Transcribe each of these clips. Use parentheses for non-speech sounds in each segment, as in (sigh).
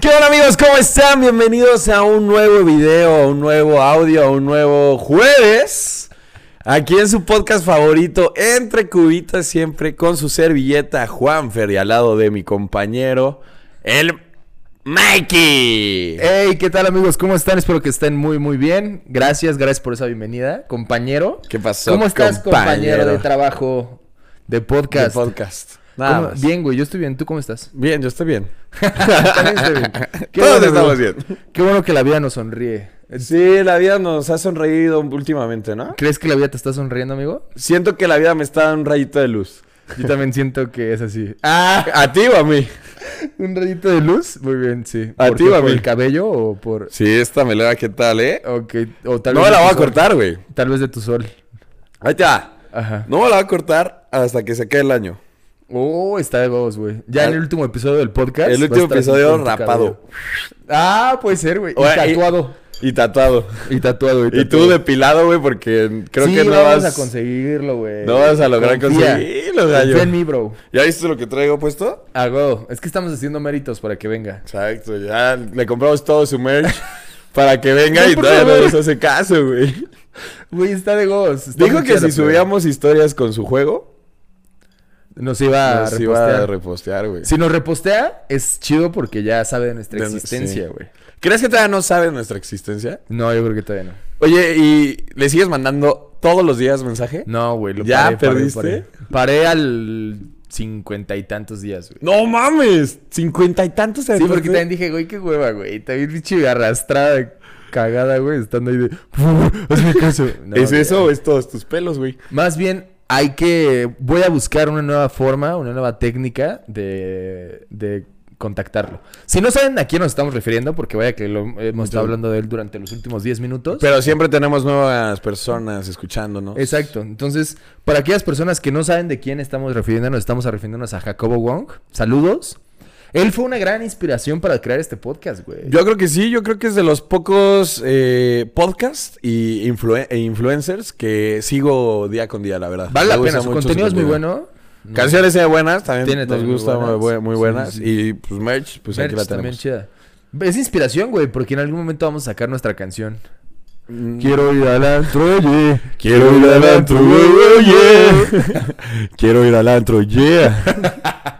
¿Qué onda amigos? ¿Cómo están? Bienvenidos a un nuevo video, a un nuevo audio, a un nuevo jueves. Aquí en su podcast favorito, Entre Cubitas, siempre con su servilleta Juanfer y al lado de mi compañero, el Mikey. Hey, ¿qué tal amigos? ¿Cómo están? Espero que estén muy muy bien. Gracias, gracias por esa bienvenida, compañero. ¿Qué pasó, ¿Cómo estás, compañero, compañero? de trabajo, de podcast? De podcast. Nada ¿Cómo- más. Bien, güey, yo estoy bien. ¿Tú cómo estás? Bien, yo estoy bien. (laughs) También estoy bien. (laughs) Qué Todos bueno, estamos bien. Qué bueno que la vida nos sonríe. Sí, la vida nos ha sonreído últimamente, ¿no? ¿Crees que la vida te está sonriendo, amigo? Siento que la vida me está dando un rayito de luz. Yo también siento que es así. (laughs) Ah, ¿a ti o a mí? ¿Un rayito de luz? Muy bien, sí. ¿A ¿Por ti o a ¿Por mí? el cabello o por...? Sí, esta melena, ¿qué tal, eh? Ok, o tal No vez me la voy a cortar, güey. Tal vez de tu sol. Ahí está. Ajá. No me la voy a cortar hasta que se quede el año. Oh, está de huevos, güey. Ya en Al- el último episodio del podcast. El último episodio rapado. Ah, puede ser, güey. Y Oye, y- tatuado. Y tatuado. Y tatuado. Y tú depilado, güey, porque creo sí, que no vas a conseguirlo, güey. No vas a lograr Confía. conseguirlo, gallo. Confía en mí, bro. ¿Ya viste lo que traigo puesto? Hago. Es que estamos haciendo méritos para que venga. Exacto, ya le compramos todo su merch (laughs) para que venga (laughs) No, y todavía no nos hace caso, güey. Güey, está de está Dijo que si subíamos historias con su juego, Nos iba a nos iba a repostear. güey. Si nos repostea, es chido porque ya sabe de nuestra De- existencia, sí. güey. ¿Crees que todavía no sabe nuestra existencia? No, yo creo que todavía no. Oye, ¿y le sigues mandando todos los días mensaje? No, güey, lo ¿Ya paré, paré, perdiste? Paré, Paré al cincuenta y tantos días, güey. No mames, cincuenta y tantos. Sí, porque también dije, güey, qué hueva, güey. También pinche arrastrada, cagada, güey, estando ahí de. (laughs) Hazme caso. (laughs) No, ¿Es güey. eso o es todos tus pelos, güey? Más bien, hay que. Voy a buscar una nueva forma, una nueva técnica de. de contactarlo. Si no saben a quién nos estamos refiriendo, porque vaya que lo hemos estado hablando de él durante los últimos 10 minutos. Pero siempre tenemos nuevas personas escuchándonos. Exacto. Entonces, para aquellas personas que no saben de quién estamos refiriéndonos, estamos refiriéndonos a Jacobo Wong. Saludos. Él fue una gran inspiración para crear este podcast, güey. Yo creo que sí, yo creo que es de los pocos eh, podcasts y e influencers que sigo día con día, la verdad. Vale la pena, su contenido es muy bueno. Canciones eh, buenas, también Tiene nos también muy gusta muy, buenas. bue- muy buenas. sí. Y pues merch, pues aquí Merch la también tenemos. chida. Es inspiración, güey, porque en algún momento vamos a sacar nuestra canción. Mm, Quiero ir al antro, oye. Quiero ir al antro, yeah. Quiero ir al antro, yeah. (laughs)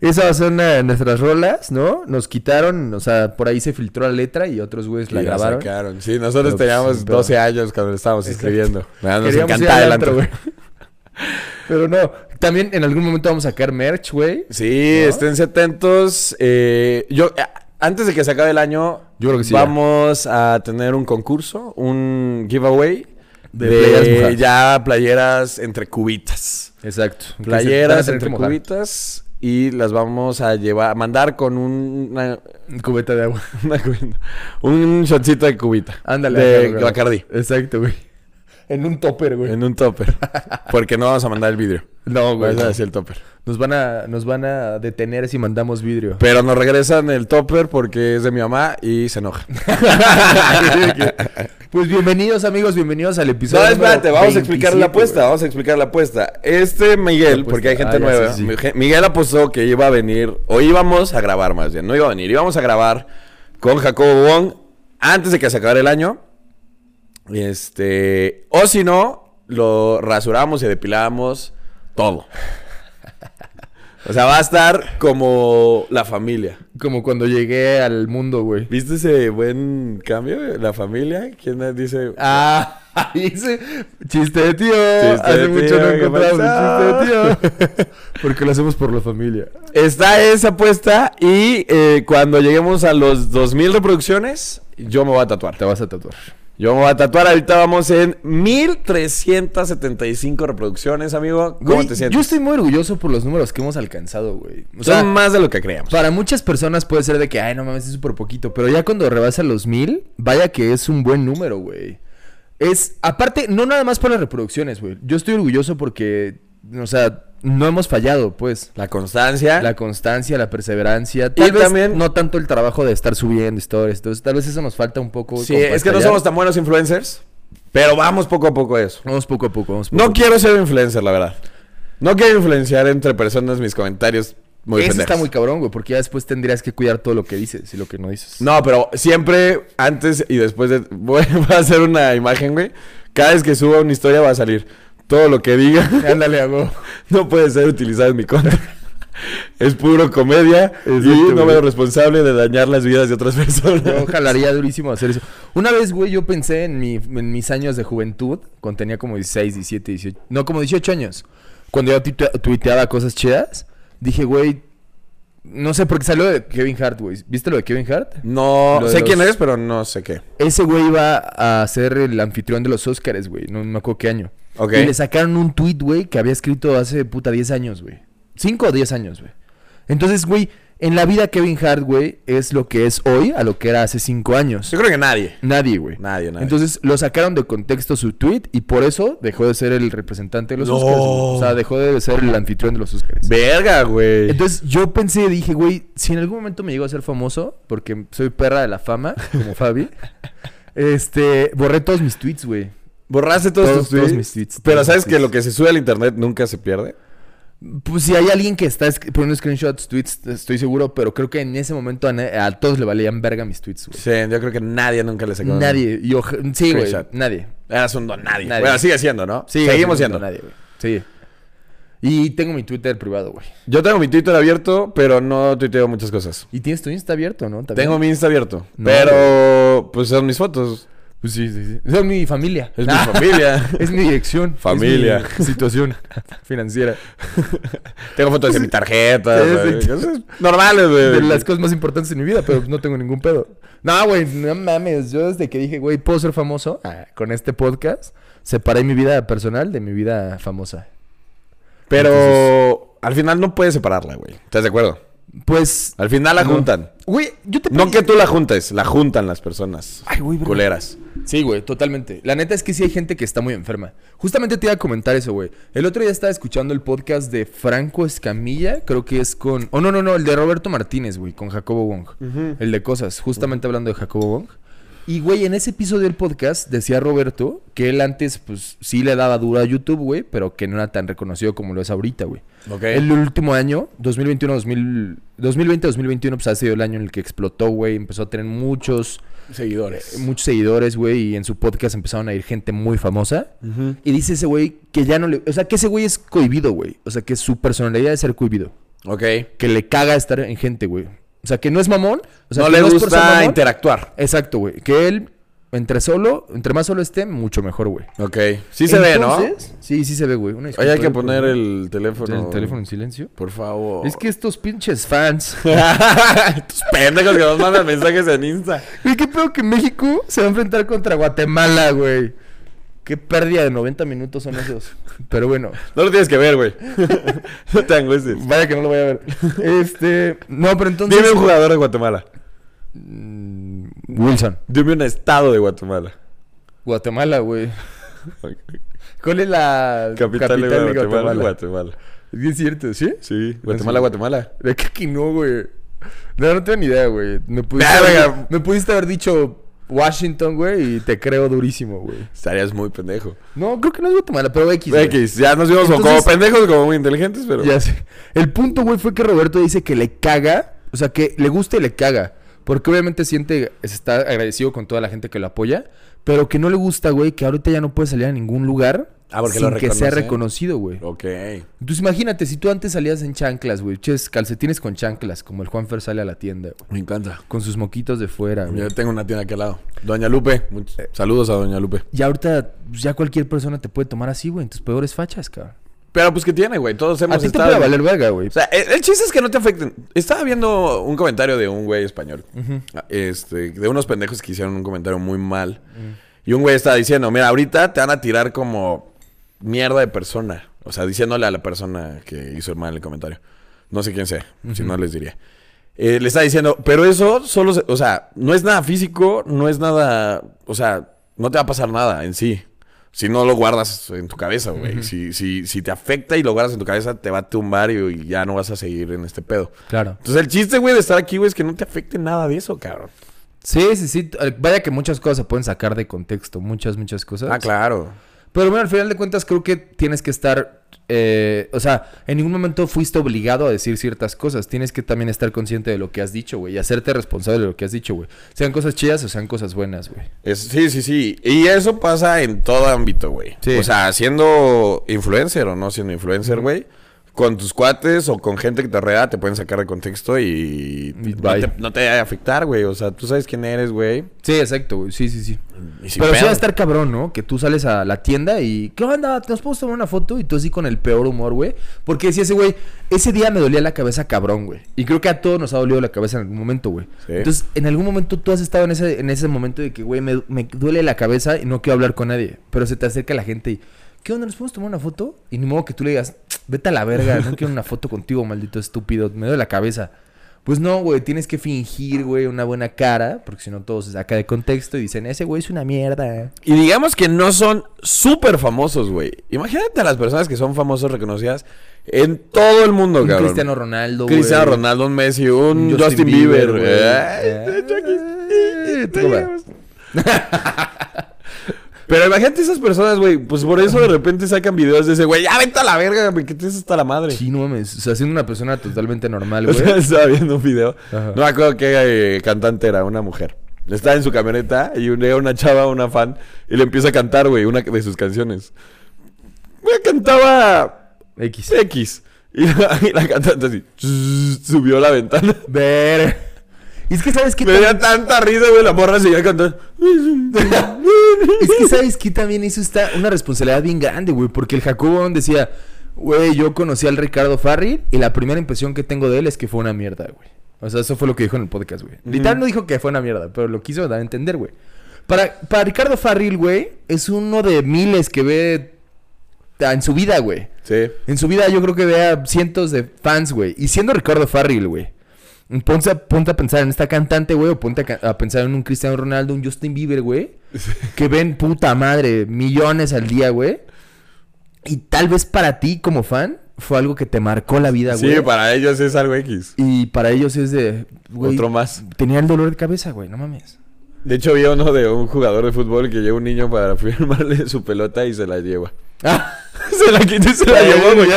Esas va a ser una de nuestras rolas, ¿no? Nos quitaron, o sea, por ahí se filtró la letra y otros güeyes la Y la grabaron. sacaron. Sí, nosotros Pero, pues, teníamos pero- 12 años cuando estábamos Exacto. escribiendo. Nada, Nos Queríamos antro, antro. güey. (laughs) Pero no, también en algún momento vamos a sacar merch, güey. Sí, ¿No? esténse atentos. Eh, yo, eh, antes de que se acabe el año, Yo creo que sí, vamos a tener un concurso, un giveaway De de, playeras ya playeras entre cubitas. Exacto. Playeras entre cubitas y las vamos a llevar, a mandar con un, una, Un cubeta de agua. (laughs) una cubita, un shotcito de cubita. Ándale. De Bacardi. Exacto, güey. En un topper, güey. En un topper. Porque no vamos a mandar el vidrio. No, güey. Vamos a decir el topper. Nos van a, nos van a detener si mandamos vidrio. Pero nos regresan el topper porque es de mi mamá y se enoja. (laughs) Pues bienvenidos, amigos, bienvenidos al episodio. No, espérate, vamos a explicar la 27, apuesta, güey. vamos a explicar la apuesta. Este Miguel, porque hay gente Ah, nueva, sí, sí. Mige- Miguel apostó que iba a venir, o íbamos a grabar más bien, no iba a venir, íbamos a grabar con Jacobo Wong antes de que se acabara el año. Este, o si no, lo rasuramos y depilamos todo. O sea, va a estar como la familia. Como cuando llegué al mundo, güey. ¿Viste ese buen cambio? La familia. ¿Quién dice? Ah, (laughs) ese chiste de tío. Chiste Hace de mucho tío, no ¿qué encontramos chiste de tío. (laughs) Porque lo hacemos por la familia. Está esa apuesta y eh, cuando lleguemos a los 2000 reproducciones, yo me voy a tatuar. Te vas a tatuar. Yo me voy a tatuar. Ahorita vamos en 1375 reproducciones, amigo. ¿Cómo Güey, te sientes? Yo estoy muy orgulloso por los números que hemos alcanzado, güey. O Son sea, más de lo que creíamos. para muchas personas puede ser de que, ay, no mames, es súper poquito. Pero ya cuando rebasa los mil, vaya que es un buen número, güey. Es, aparte, no nada más por las reproducciones, güey. Yo estoy orgulloso porque, o sea, no hemos fallado, pues. La constancia. La constancia, la perseverancia. Tal Y vez también- no tanto el trabajo de estar subiendo historias. Entonces, tal vez eso nos falta un poco. Sí, es que no somos tan buenos influencers, pero vamos poco a poco a eso. Vamos poco a poco, vamos poco No poco. quiero ser influencer, la verdad. No quiero influenciar entre personas mis comentarios muy Eso está muy cabrón, güey, porque ya después tendrías que cuidar todo lo que dices y lo que no dices. No, pero siempre antes y después de... (laughs) Voy a hacer una imagen, güey. Cada vez que suba una historia va a salir. Todo lo que diga (laughs) Ándale, hago. (laughs) no puede ser utilizado en mi contra. (laughs) Es puro comedia y no me hago responsable de dañar las vidas de otras personas. Yo jalaría durísimo hacer eso. Una vez, güey, yo pensé en, mi, en mis años de juventud, cuando tenía como 16, 17, 18, no, como 18 años. Cuando yo tuite- tuiteaba cosas chidas, dije, güey, no sé, porque salió de Kevin Hart, güey. ¿Viste lo de Kevin Hart? No Lo sé quién los- es, pero no sé qué. Ese güey iba a ser el anfitrión de los Oscars, güey. No me acuerdo qué año. Y le sacaron un tweet, güey, que había escrito hace puta 10 años, güey. 5 o 10 años, güey. Entonces, güey, en la vida Kevin Hart, güey, es lo que es hoy a lo que era hace 5 años. Yo creo que nadie. Nadie, güey. Nadie, nadie. Entonces lo sacaron de contexto su tweet y por eso dejó de ser el representante de los No. Oscars. O sea, dejó de ser el anfitrión de los Oscars. Verga, güey. Entonces yo pensé, dije, güey, si en algún momento me llego a ser famoso, porque soy perra de la fama, como (laughs) Fabi, este, borré todos mis tweets, güey. Borraste todos, Todos- tus tweets. todos mis tweets, Pero sabes que tweets. lo que se sube al internet nunca se pierde. Pues si hay alguien que está poniendo screenshots, tweets, estoy seguro, pero creo que en ese momento a, todos le valían verga mis tweets, güey. Sí, yo creo que nadie nunca le sacó. Nadie, y oja- sí, güey, nadie. Eras un don nadie. Nadie. Bueno, sigue siendo, ¿no? Sí, Seguimos siendo. Nadie, güey. Sí. Y tengo mi Twitter privado, güey. Yo tengo mi Twitter abierto, pero no tuiteo muchas cosas. Y tienes tu Insta abierto, ¿no? También. Tengo mi Insta abierto. No, pero, pues son mis fotos. Pues sí, sí, sí. Son mi familia. Es mi familia. (laughs) Es mi dirección. Familia. Es mi situación (laughs) financiera. (laughs) Tengo fotos de mi tarjeta. Sí, güey. sí. Normales, De las cosas más importantes en mi vida, pero no tengo ningún pedo. No, güey, no mames. Yo desde que dije, güey, puedo ser famoso ah, con este podcast, separé mi vida personal de mi vida famosa. Pero al final no puedes separarla, güey. ¿Estás de acuerdo? Pues, Al final la No. juntan. güey, yo te No que tú la juntes, la juntan las personas. Ay, güey. Culeras. Sí, güey, totalmente. La neta es que sí hay gente que está muy enferma. Justamente te iba a comentar eso, güey. El otro día estaba escuchando el podcast de Franco Escamilla, creo que es con... Oh, no, no, no, el de Roberto Martínez, güey, con Jacobo Wong. El de cosas, justamente hablando de Jacobo Wong. Y, güey, en ese episodio del podcast decía Roberto que él antes, pues, sí le daba duro a YouTube, güey, pero que no era tan reconocido como lo es ahorita, güey. Ok. El último año, 2021, 2000, 2020-2021, pues ha sido el año en el que explotó, güey. Empezó a tener muchos Seguidores. muchos seguidores, güey, y en su podcast empezaron a ir gente muy famosa. Y dice ese güey que ya no le... O sea, que ese güey es cohibido, güey. O sea, que su personalidad es ser cohibido. Ok. Que le caga estar en gente, güey. O sea, que no es mamón. O sea, no le gusta mamón. interactuar. Exacto, güey. Que él, entre solo, entre más solo esté, mucho mejor, güey. Ok. Sí se ve, ¿no? Sí, sí se ve, güey. Oye, hay que poner por- el teléfono. el teléfono en silencio. Por favor. Es que estos pinches fans... (laughs) Estos pendejos que nos mandan mensajes en Insta. Güey, qué pedo que México se va a enfrentar contra Guatemala, güey. Qué pérdida de 90 minutos son esos. Pero bueno, No lo tienes que ver, güey. (laughs) no te angusties. vaya que no lo voy a ver. Este, no, pero entonces Dime un jugador de Guatemala. Mm, Wilson. Dime un estado de Guatemala. Guatemala, güey. (laughs) ¿Cuál es la Capital, de Guatemala. Guatemala. Es cierto, ¿sí? Sí, Guatemala, Guatemala. De que aquí no, güey. No, no tengo ni idea, güey. Me pudiste, Verga. haber, me pudiste haber dicho Washington, güey, y te creo durísimo, güey. Estarías muy pendejo. No, creo que no es Guatemala, pero X. güey. X, ya nos vimos como pendejos, como muy inteligentes, pero. Ya sé. El punto, güey, fue que Roberto dice que le caga. O sea, que le gusta y le caga. Porque obviamente siente, está agradecido con toda la gente que lo apoya. Pero que no le gusta, güey, que ahorita ya no puede salir a ningún lugar. Ah, porque sin lo que sea reconocido, güey. Ok. Entonces imagínate, si tú antes salías en chanclas, güey. Ches, calcetines con chanclas, como el Juanfer sale a la tienda, güey. Me encanta. Con sus moquitos de fuera, güey. Yo tengo una tienda aquí al lado. Doña Lupe. much- Saludos a Doña Lupe. Y ahorita, pues, ya cualquier persona te puede tomar así, güey. En tus peores fachas, cabrón. Pero pues, ¿qué tiene, güey? Todos A hemos te estado. puede valer verga, güey. O sea, el, el chiste es que no te afecten. Estaba viendo un comentario de un güey español. Este, de unos pendejos que hicieron un comentario muy mal. Y un güey estaba diciendo, mira, ahorita te van a tirar como mierda de persona. O sea, diciéndole a la persona que hizo mal el comentario. No sé quién sea, si no les diría. Eh, le está diciendo, pero eso solo, se- o sea, no es nada físico, no es nada, o sea, no te va a pasar nada en sí. Si no lo guardas en tu cabeza, güey. si, si, si te afecta y lo guardas en tu cabeza, te va a tumbar y, y ya no vas a seguir en este pedo. Claro. Entonces el chiste, güey, de estar aquí, güey, es que no te afecte nada de eso, cabrón. Sí, sí, sí. Eh, Vaya que muchas cosas se pueden sacar de contexto. Muchas, muchas cosas. Ah, claro. Pero bueno, al final de cuentas creo que tienes que estar, eh, o sea, en ningún momento fuiste obligado a decir ciertas cosas. Tienes que también estar consciente de lo que has dicho, güey, y hacerte responsable de lo que has dicho, güey. Sean cosas chidas o sean cosas buenas, güey. Sí, sí, sí. Y eso pasa en todo ámbito, güey. Sí. O sea, siendo influencer o no siendo influencer, güey. Con tus cuates o con gente que te rodea te pueden sacar de contexto y, Y no, te, no te a afectar, güey. O sea, tú sabes quién eres, güey. Sí, exacto, güey. Sí, sí, sí. Pero sí va a estar cabrón, ¿no? Que tú sales a la tienda y... ¿Qué onda? ¿Nos podemos tomar una foto? Y tú así con el peor humor, güey. Porque decía ese güey... Ese día me dolía la cabeza cabrón, güey. Y creo que a todos nos ha dolido la cabeza en algún momento, güey. Sí. Entonces, en algún momento tú has estado en ese, en ese momento de que, güey, me, me duele la cabeza y no quiero hablar con nadie. Pero se te acerca la gente y... ¿Qué onda? ¿Nos podemos tomar una foto? Y ni modo que tú le digas... Vete a la verga. No (laughs) quiero una foto contigo, maldito estúpido. Me duele la cabeza. Pues no, güey, tienes que fingir, güey, una buena cara, porque si no todo se saca de contexto y dicen, ese güey es una mierda. Y digamos que no son súper famosos, güey. Imagínate a las personas que son famosos reconocidas en todo el mundo, Un cabrón. Cristiano Ronaldo, güey. Cristiano Ronaldo, un Messi, un Justin, Justin Bieber, Bieber, güey. (laughs) Pero imagínate esas personas, güey. Pues por eso de repente sacan videos de ese güey. Ya vete a la verga, güey, que tienes hasta la madre. Sí, no mames. O sea, siendo una persona totalmente normal, O güey. sea, estaba viendo un video. Ajá. No me acuerdo qué eh, cantante era, una mujer. Estaba en su camioneta y un- llega una chava, una fan, y le empieza a cantar, güey, una de sus canciones. Güey, cantaba X. X. Y la, y la cantante así (laughs) subió la ventana. Ver. Y es que, ¿sabes qué? Me dio tanta risa, güey, la morra seguía cantando. Es que, ¿sabes qué? También eso está una responsabilidad bien grande, güey. Porque el Jacobo decía, güey, yo conocí al Ricardo Farril y la primera impresión que tengo de él es que fue una mierda, güey. O sea, eso fue lo que dijo en el podcast, güey. Literal no dijo que fue una mierda, pero lo quiso dar a entender, güey. Para, para Ricardo Farril, güey, es uno de miles que ve en su vida, güey. Sí. En su vida yo creo que vea cientos de fans, güey. Y siendo Ricardo Farril, güey. Ponte a, ponte a pensar en esta cantante, güey. O ponte a, pensar en un Cristiano Ronaldo, un Justin Bieber, güey. (laughs) Que ven puta madre, millones al día, güey. Y tal vez para ti como fan fue algo que te marcó la vida, güey. Sí, para ellos es algo X. Y para ellos es de... güey, Otro más. Tenía el dolor de cabeza, güey. No mames. De hecho, vi uno de un jugador de fútbol que lleva un niño para (laughs) firmarle su pelota y se la lleva. Ah. (laughs) se la quitó y se la llevó, güey.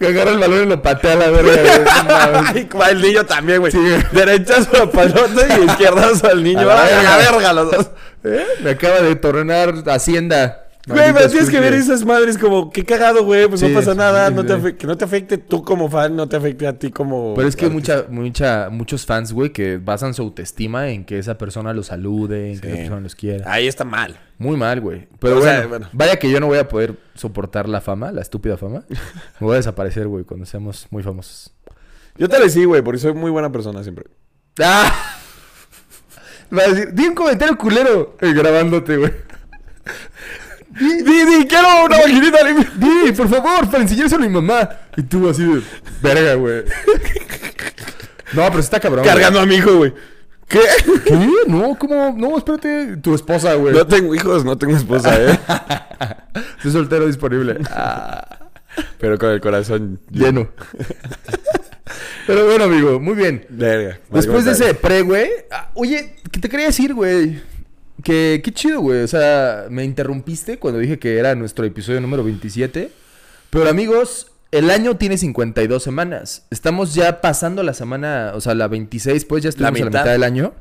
Que agarra el balón y lo patea a la verga, güey. (laughs) No mames. Y va el niño también, güey. Sí. Derechazo a pelota y izquierdazo al niño. A la Ay, A la verga. verga los dos. ¿Eh? Me acaba de tornar Hacienda. Güey, pero tienes que ver esas madres como, qué cagado, güey, pues Sí, no pasa nada, sí, no sí. te afe- que no te afecte tú como fan, no te afecte a ti como... Pero es que mucha, mucha, muchos fans, güey, que basan su autoestima en que esa persona los salude, en que esa persona los quiera. Ahí está mal. Muy mal, güey. Pero O bueno, sea, bueno. vaya que yo no voy a poder soportar la fama, la estúpida fama. (laughs) Me voy a desaparecer, güey, cuando seamos muy famosos. Yo te lo sí, güey, porque soy muy buena persona siempre. ¡Ah! (laughs) Va a decir, di un comentario culero eh, grabándote, güey. ¡Di, di, quiero una maquinita limpia! Di, por favor, para enseñárselo a mi mamá. Y tú así de, verga, güey. No, pero está cabrón. güey. Cargando a mi hijo, güey. ¿Qué? ¿Qué? No, ¿cómo? No, espérate. Tu esposa, güey. No tengo hijos, no tengo esposa, ¿eh? (laughs) Soy soltero disponible. Pero con el corazón lleno. Pero bueno, amigo, muy bien. Verga. Después de ese pre, güey. ah, Oye, ¿qué te quería decir, güey? Que qué chido, güey. O sea, me interrumpiste cuando dije que era nuestro episodio número 27. Pero amigos, el año tiene 52 semanas. Estamos ya pasando la semana, o sea, la 26, pues ya estuvimos a la mitad. mitad del año.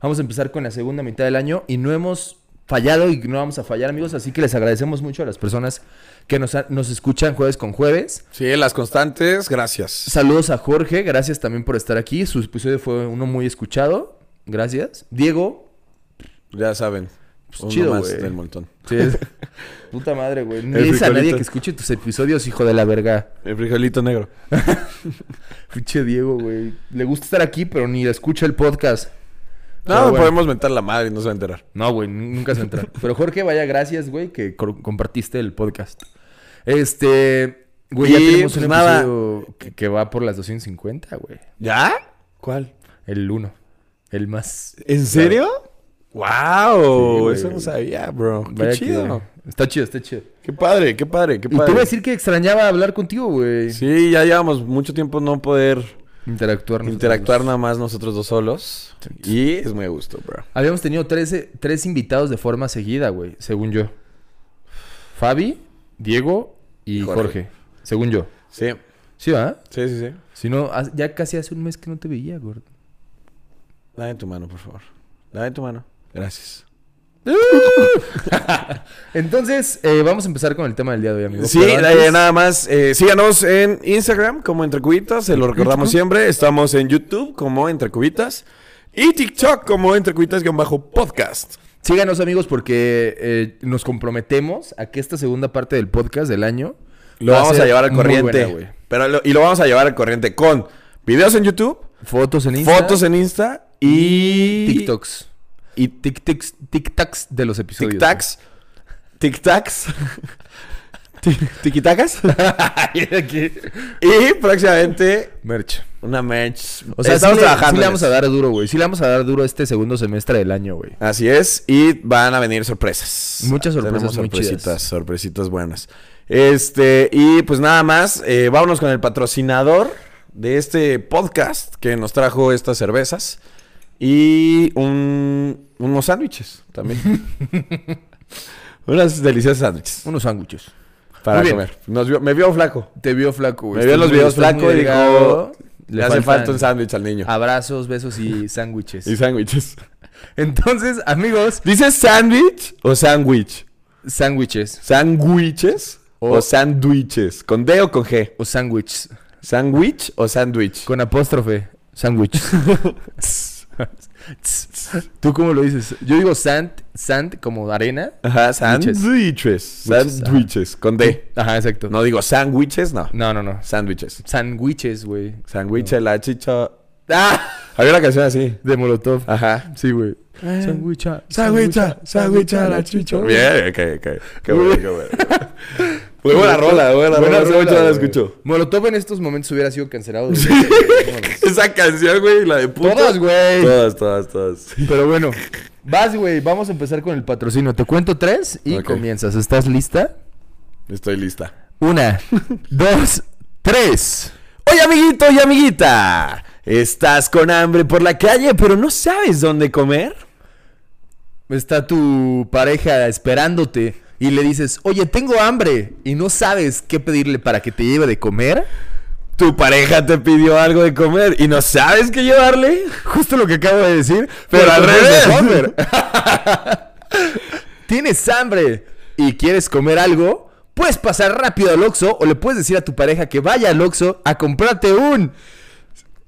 Vamos a empezar con la segunda mitad del año y no hemos fallado y no vamos a fallar, amigos. Así que les agradecemos mucho a las personas que nos, ha- nos escuchan jueves con jueves. Sí, las constantes, gracias. Saludos a Jorge, gracias también por estar aquí. Su episodio fue uno muy escuchado. Gracias. Diego. Ya saben. Pues uno chido, más güey. del montón. (laughs) Sí, es- (laughs) Puta madre, güey. No El es a nadie frijolito. que escuche tus episodios, hijo de la verga. El frijolito negro. (laughs) Pinche Diego, güey. Le gusta estar aquí, pero ni escucha el podcast. No, Pero bueno. podemos mentar la madre y no se va a enterar. No, güey, n- nunca se entra. Pero Jorge, vaya, gracias, güey, que co- compartiste el podcast. Este, güey, ya Y, tenemos pues, un nada. episodio que, que va por las 250, güey. ¿Ya? ¿Cuál? El 1. El más. ¿En serio? ¡Wow! Sí. Eso no sabía, bro. Qué Vaya que- chido. Está chido, está chido. Qué padre, qué padre, qué Y te padre. voy a decir que extrañaba hablar contigo, güey. Sí, ya llevamos mucho tiempo no poder Interactuar. interactuar dos. nada más nosotros dos solos. Y es muy a gusto, bro. Habíamos tenido tres, tres invitados de forma seguida, güey, según yo. Fabi, Diego y Jorge. Jorge. Según yo. Sí, ¿Sí, va? sí, sí, sí. Si no, ya casi hace un mes que no te veía, gordo. Dame tu mano, por favor. Dame tu mano. Gracias. (laughs) Entonces, eh, vamos a empezar con el tema del día de hoy, amigo. Sí, antes- nada más. eh, síganos en Instagram como Entre Cubitas, se lo recordamos siempre. Estamos en YouTube como Entre Cubitas. Y TikTok como Entre Cubitas-podcast. Síganos, amigos, porque eh, nos comprometemos a que esta segunda parte del podcast del año Lo va vamos a ser llevar al muy corriente. buena, pero lo- y lo vamos a llevar al corriente con videos en YouTube, Fotos en Insta. fotos en Insta y TikToks. Y tic-tacs de los episodios. Tic-tacs. Tic-tacs. Tic- Tiki-tacas. (laughs) (laughs) Aquí. (laughs) y próximamente Merch. una merch. O sea, estamos sí le, trabajando. sí le vamos a dar duro, güey. Sí le vamos a dar duro este segundo semestre del año, güey. Así es, y van a venir sorpresas. Muchas sorpresas Tenemos muy chidas. sorpresitas, sorpresitas buenas. Este, y pues nada más, eh, vámonos con el patrocinador de este podcast que nos trajo estas cervezas y un, unos sándwiches también. (laughs) Unas deliciosas sándwiches Unos sándwiches. para comer. Nos vio- me vio flaco. Te vio flaco, güey. Me vio los videos flaco y dijo, delgado. Le hace falta un sándwich al niño. Abrazos, besos y (laughs) sándwiches. Y sándwiches. Entonces, amigos, ¿Dices sándwich o sándwich? sándwiches ¿Sándwiches O- sándwiches? ¿Con D o con G? o sándwiches. ¿Sándwich o sándwich? Con apóstrofe. Sándwich. (laughs) ¿Tú cómo lo dices? Yo digo sand, sand como arena. Ajá, sándwiches. Sándwiches. Con D. Ajá, exacto. No digo sándwiches, no. No, no, no. Sándwiches. Sándwiches, güey. Sándwich, la chicha. ¡Ah! Había una canción así. De Molotov. Ajá. Sí, güey. Sándwicha. Sándwicha, sándwicha, la chicha. Bien, ok, ok. Qué bueno, qué bueno. (laughs) Muy buena rola, buena rola. Hace mucho no la escucho. Molotov en estos momentos hubiera sido cancelado. (laughs) Esa canción, güey, la de puta. Todas, güey. Todas, todas, todas. Pero bueno, vas, güey. Vamos a empezar con el patrocinio. Te cuento tres y comienzas. ¿Estás lista? Estoy lista. Una, (laughs) dos, tres. Oye, amiguito y amiguita. ¿Estás con hambre por la calle, pero no sabes dónde comer? Está tu pareja esperándote y le dices, oye, tengo hambre y no sabes qué pedirle para que te lleve de comer. Tu pareja te pidió algo de comer y no sabes qué llevarle. Justo lo que acabo de decir, Pero al revés. (laughs) Tienes hambre y quieres comer algo, puedes pasar rápido al Oxxo o le puedes decir a tu pareja que vaya al Oxxo a comprarte un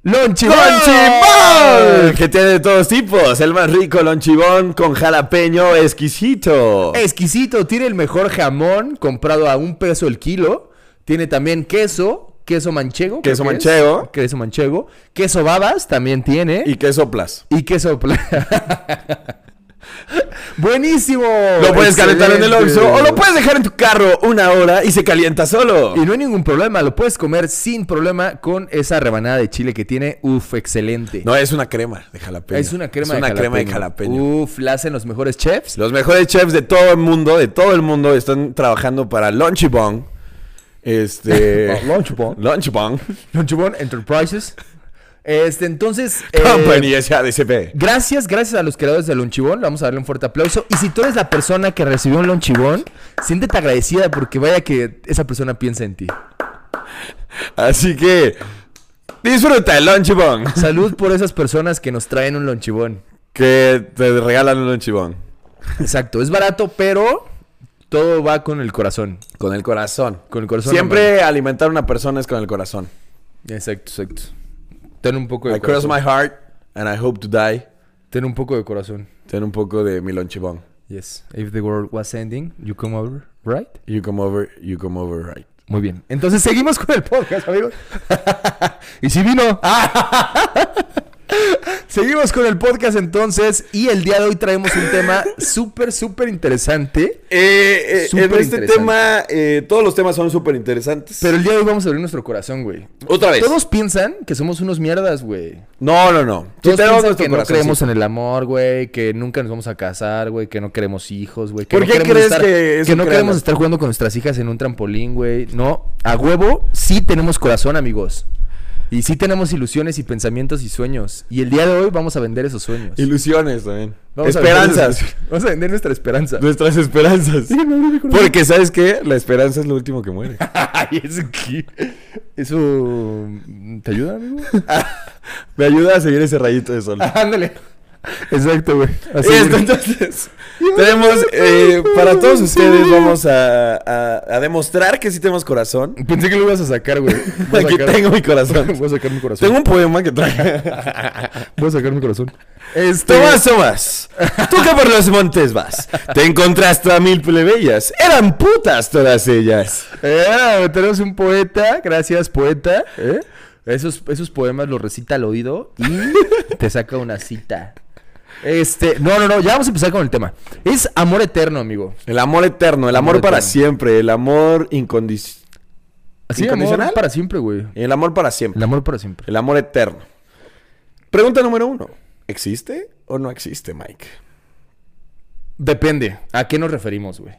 lonchibón. ¡Lonchibón! Que tiene de todos tipos. El más rico lonchibón con jalapeño exquisito. Exquisito, tiene el mejor jamón comprado a un peso el kilo. Tiene también queso, queso manchego. Queso que es. manchego. Queso manchego. Queso babas también tiene. ¿Y qué soplas? Y queso pla- (laughs) (laughs) Buenísimo. Lo puedes calentar en el. Oxxo o lo puedes dejar en tu carro una hora y se calienta solo. Y no hay ningún problema, lo puedes comer sin problema con esa rebanada de chile que tiene. Uf, excelente. No, es una crema de jalapeño. es una crema, Es una de, crema de jalapeño. jalapeño. Uf, la hacen los mejores chefs. Los mejores chefs de todo el mundo, de todo el mundo, están trabajando para Lunchibong. Este. (laughs) Lunchibong. Lunchibong. Lonchibón Enterprises. Este, entonces. (laughs) eh, Company SADCP. Gracias, gracias a los creadores del Lonchibón. Vamos a darle un fuerte aplauso. Y si tú eres la persona que recibió un Lonchibón, siéntete agradecida porque vaya que esa persona piensa en ti. Así que. Disfruta el Lunchibong. Salud por esas personas que nos traen un Lonchibón. Que te regalan un Lunchibong. Exacto, es barato, pero todo va con el corazón. Con el corazón. Con el corazón. Siempre alimentar a una persona es con el corazón. Exacto, exacto. Ten un poco de I cross corazón. my heart and I hope to die. Ten un poco de corazón. Ten un poco de mi Lunchibong. Yes. If the world was ending, you come over, right? You come over, you come over right. Muy bien. Entonces seguimos con el podcast, amigos. (laughs) y si vino. (laughs) seguimos con el podcast entonces. Y el día de hoy traemos un tema súper, súper interesante. Eh, eh, en este interesante. tema, eh, todos los temas son súper interesantes. Pero el día de hoy vamos a abrir nuestro corazón, güey. Otra vez. Todos piensan que somos unos mierdas, güey. No, no, no. Sí Todos tenemos piensan que no creemos sí. en el amor, güey, que nunca nos vamos a casar, güey, que no queremos hijos, güey. que ¿Por no qué crees estar- que eso que no queremos estar jugando con nuestras hijas en un trampolín, güey? No, a huevo sí tenemos corazón, amigos. Y sí tenemos ilusiones y pensamientos y sueños. Y el día de hoy vamos a vender esos sueños. Ilusiones también. Vamos Esperanzas. (laughs) Vamos a vender nuestra esperanza. Nuestras esperanzas. Sí, corazón. Porque, ¿sabes qué? La esperanza es lo último que muere. (laughs) ¿eso qué? ¿Eso te ayuda, amigo? (laughs) Me ayuda a seguir ese rayito de sol. Ándale. Exacto, güey. Así entonces, tenemos, (laughs) eh, para todos ustedes, (laughs) vamos a, a- a demostrar que sí tenemos corazón. Pensé que lo ibas a sacar, güey. A Aquí sacar- tengo mi corazón. (laughs) Voy a sacar mi corazón. Tengo un poema que trae. Voy a sacar mi corazón. Este... Tomás, Tomás, tú que por los montes vas, te encontraste a mil plebeyas. Eran putas todas ellas. Eh, tenemos un poeta. Gracias, poeta. ¿eh? Esos, esos poemas los recita al oído y te saca una cita. Este, no, no, no, ya vamos a empezar con el tema. Es amor eterno, amigo. El amor eterno, el Amor amor, para eterno. siempre, el amor incondicional. Así, ¿Incondicional? amor para siempre, güey. El amor para siempre. El amor para siempre. El amor eterno. Pregunta número uno. ¿Existe o no existe, Mike? Depende. ¿A qué nos referimos, güey?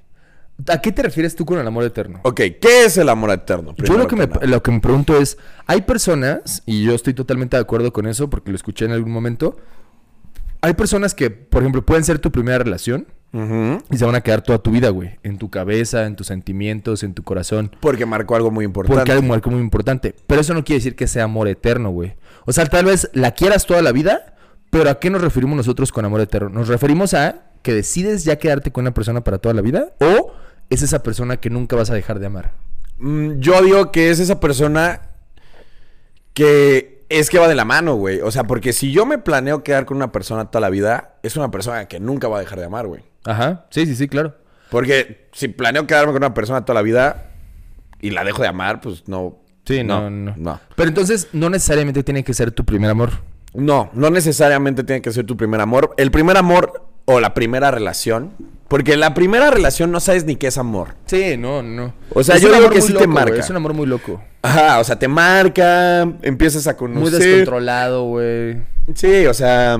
¿A qué te refieres tú con el amor eterno? Ok, ¿qué es el amor eterno? Yo lo que, me, lo que me pregunto es, hay personas, y yo estoy totalmente de acuerdo con eso porque lo escuché en algún momento, hay personas que, por ejemplo, pueden ser tu primera relación y se van a quedar toda tu vida, güey, en tu cabeza, en tus sentimientos, en tu corazón. Porque marcó algo muy importante. Porque algo muy importante. Pero eso no quiere decir que sea amor eterno, güey. O sea, tal vez la quieras toda la vida, pero ¿a qué nos referimos nosotros con amor eterno? Nos referimos a que decides ya quedarte con una persona para toda la vida o es esa persona que nunca vas a dejar de amar. Mm, Yo digo que es esa persona que es que va de la mano, güey. O sea, porque si yo me planeo quedar con una persona toda la vida, es una persona que nunca va a dejar de amar, güey. Ajá, sí, sí, sí, claro. Porque si planeo quedarme con una persona toda la vida y la dejo de amar, pues no. Sí, no, no. No, Pero entonces no necesariamente tiene que ser tu primer amor. no, no necesariamente tiene que ser tu primer amor. El primer amor o la primera relación. Porque la primera relación no sabes ni qué es amor. Sí, no, no. O sea, Es yo digo que muy sí te loco, marca. Es un amor muy loco. Ajá, o sea, te marca, empiezas a Muy conocer. descontrolado, güey. Sí, o sea,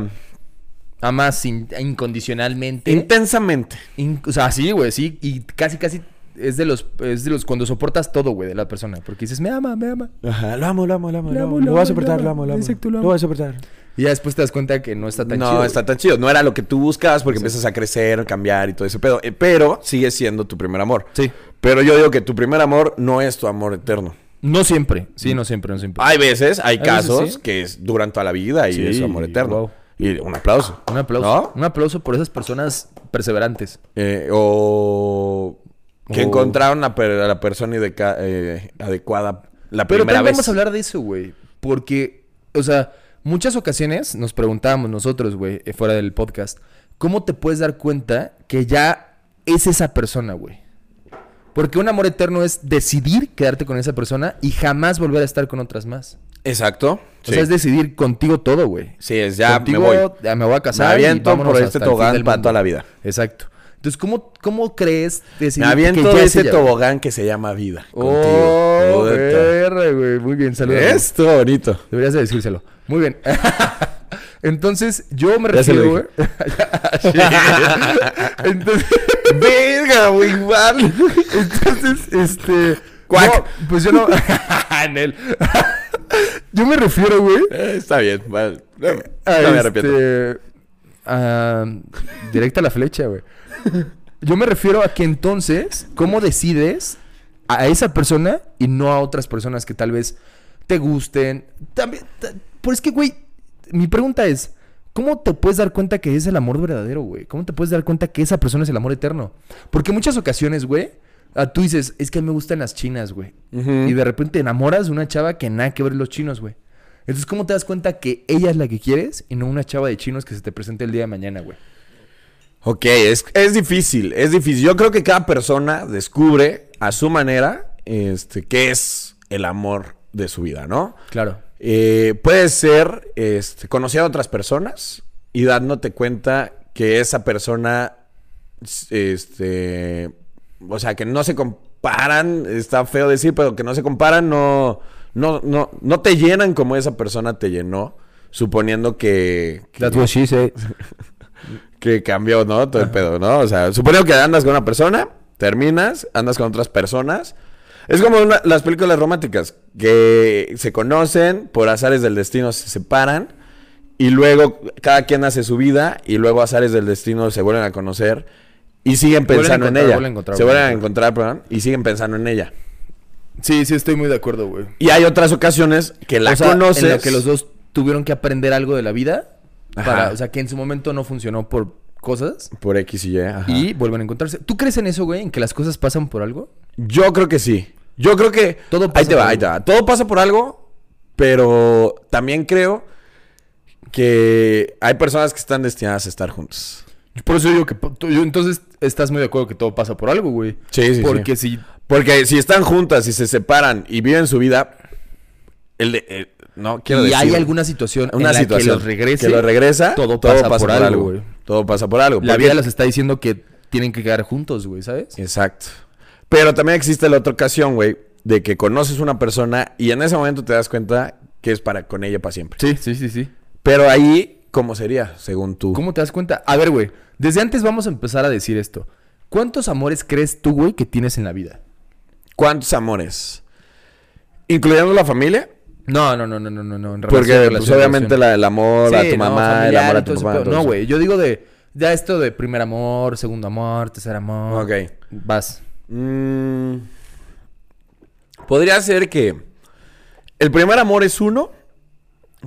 Amas in- incondicionalmente. intensamente. In- o sea, sí, güey, sí. Y casi, casi es de los, es de los cuando soportas todo, güey, de la persona. Porque dices, me ama, me ama. Ajá, lo amo, lo amo, lo amo. Lo Lo, amo, lo lo voy a soportar, lo lo amo. lo amo. Exacto, lo Lo amo. voy a soportar. Y ya después te das cuenta que no está tan no, chido. está güey. tan chido. No era lo que tú buscabas porque empiezas a crecer, cambiar y todo ese pedo. Eh, Pero sigue siendo tu primer amor. Sí. Pero yo digo que tu primer amor no es tu amor eterno. No siempre. Sí, no siempre, no siempre. Hay veces, hay Hay veces, casos sí. que es, duran toda la vida y Sí, es amor eterno. wow. Y un aplauso. Un aplauso. ¿No? Un aplauso por esas personas perseverantes. Eh, o que O- encontraron a, per- a la persona eh, adecuada la Pero primera también vez. vamos a hablar de eso, güey. Porque, o sea, muchas ocasiones nos preguntábamos nosotros, güey, eh, fuera del podcast, ¿cómo te puedes dar cuenta que ya es esa persona, güey? Porque un amor eterno es decidir quedarte con esa persona y jamás volver a estar con otras más. Exacto. O Sí. sea, es decidir contigo todo, güey. Sí, es ya Contigo, me voy. ya me voy a Me casar. y aviento vámonos por este tobogán para toda la vida. Exacto. Entonces, ¿cómo, cómo crees decidir Me aviento que ya ese tobogán que se llama vida. Oh, güey. Muy bien, saludos. Esto bonito. Deberías de decírselo. Muy bien. (laughs) Entonces, yo me refiero, güey. (laughs) (laughs) Entonces, Verga, güey, igual. entonces, este. Cuac. no, pues yo no. en él. yo me refiero, güey. Eh, Está bien, vale. No, me arrepiento. este, directa a la flecha, güey. (laughs) Yo me refiero a que entonces, ¿cómo decides a esa persona y no a otras personas que tal vez te gusten? También, ta- pues es que, güey, mi pregunta es, ¿cómo te puedes dar cuenta que es el amor verdadero, güey? ¿Cómo te puedes dar cuenta que esa persona es el amor eterno? Porque en muchas ocasiones, güey, ah, tú dices, es que a mí me gustan las chinas, güey. Y de repente te enamoras de una chava que nada que ver los chinos, güey. Entonces, ¿cómo te das cuenta que ella es la que quieres y no una chava de chinos que se te presente el día de mañana, güey? Ok, es, es difícil, es difícil. Yo creo que cada persona descubre a su manera este, qué es el amor de su vida, ¿no? Claro. Eh, puede ser este, conociendo a otras personas y dándote cuenta que esa persona, este, o sea, que no se comparan, está feo decir, pero que no se comparan, no, no, no, no te llenan como esa persona te llenó, suponiendo que, que, what she said. (laughs) que cambió, ¿no? Todo el pedo, ¿no? O sea, suponiendo que andas con una persona, terminas, andas con otras personas. Es como una- las películas románticas, que se conocen, por azares del destino se separan, y luego cada quien hace su vida, y luego azares del destino se vuelven a conocer, y siguen pensando en ella. vuelven se vuelven a a encontrar, perdón, y siguen pensando en ella. Sí, sí, estoy muy de acuerdo, güey. Y hay otras ocasiones que la o sea, conoces. en la que los dos tuvieron que aprender algo de la vida. Para, o sea, que en su momento no funcionó por cosas. Por X y Y. ajá. Y vuelven a encontrarse. ¿Tú crees en eso, güey? ¿En que las cosas pasan por algo? Yo creo que sí. Yo creo que. Todo ahí pasa te va, por ahí te va. Todo pasa por algo, pero también creo que hay personas que están destinadas a estar juntas. Por eso digo que... tú- yo- entonces estás muy de acuerdo que todo pasa por algo, güey. Sí, sí, Porque si... Porque si están juntas y se separan y viven su vida, el de- el- no quiero y decir. hay alguna situación una en la que los regrese, que los regresa, todo pasa por algo, güey. Todo pasa por algo. la porque- vida les está diciendo que tienen que quedar juntos, güey, ¿sabes? Exacto. Pero también existe la otra ocasión, güey, de que conoces una persona y en ese momento te das cuenta que es para con ella para siempre. Sí, sí, sí, sí. Pero ahí, ¿cómo sería, según tú? ¿Cómo te das cuenta? A ver, güey, desde antes vamos a empezar a decir esto. ¿Cuántos amores crees tú, güey, que tienes en la vida? ¿Cuántos amores? ¿Incluyendo la familia? No, no, no, no, no, no, no. en Porque, relación, pues, obviamente, la, el amor a Sí, tu no, mamá, el amor a tu papá. todo No, güey, yo digo de... Ya esto de primer amor, segundo amor, tercer amor. Ok. Vas. Mm, podría ser que el primer amor es uno,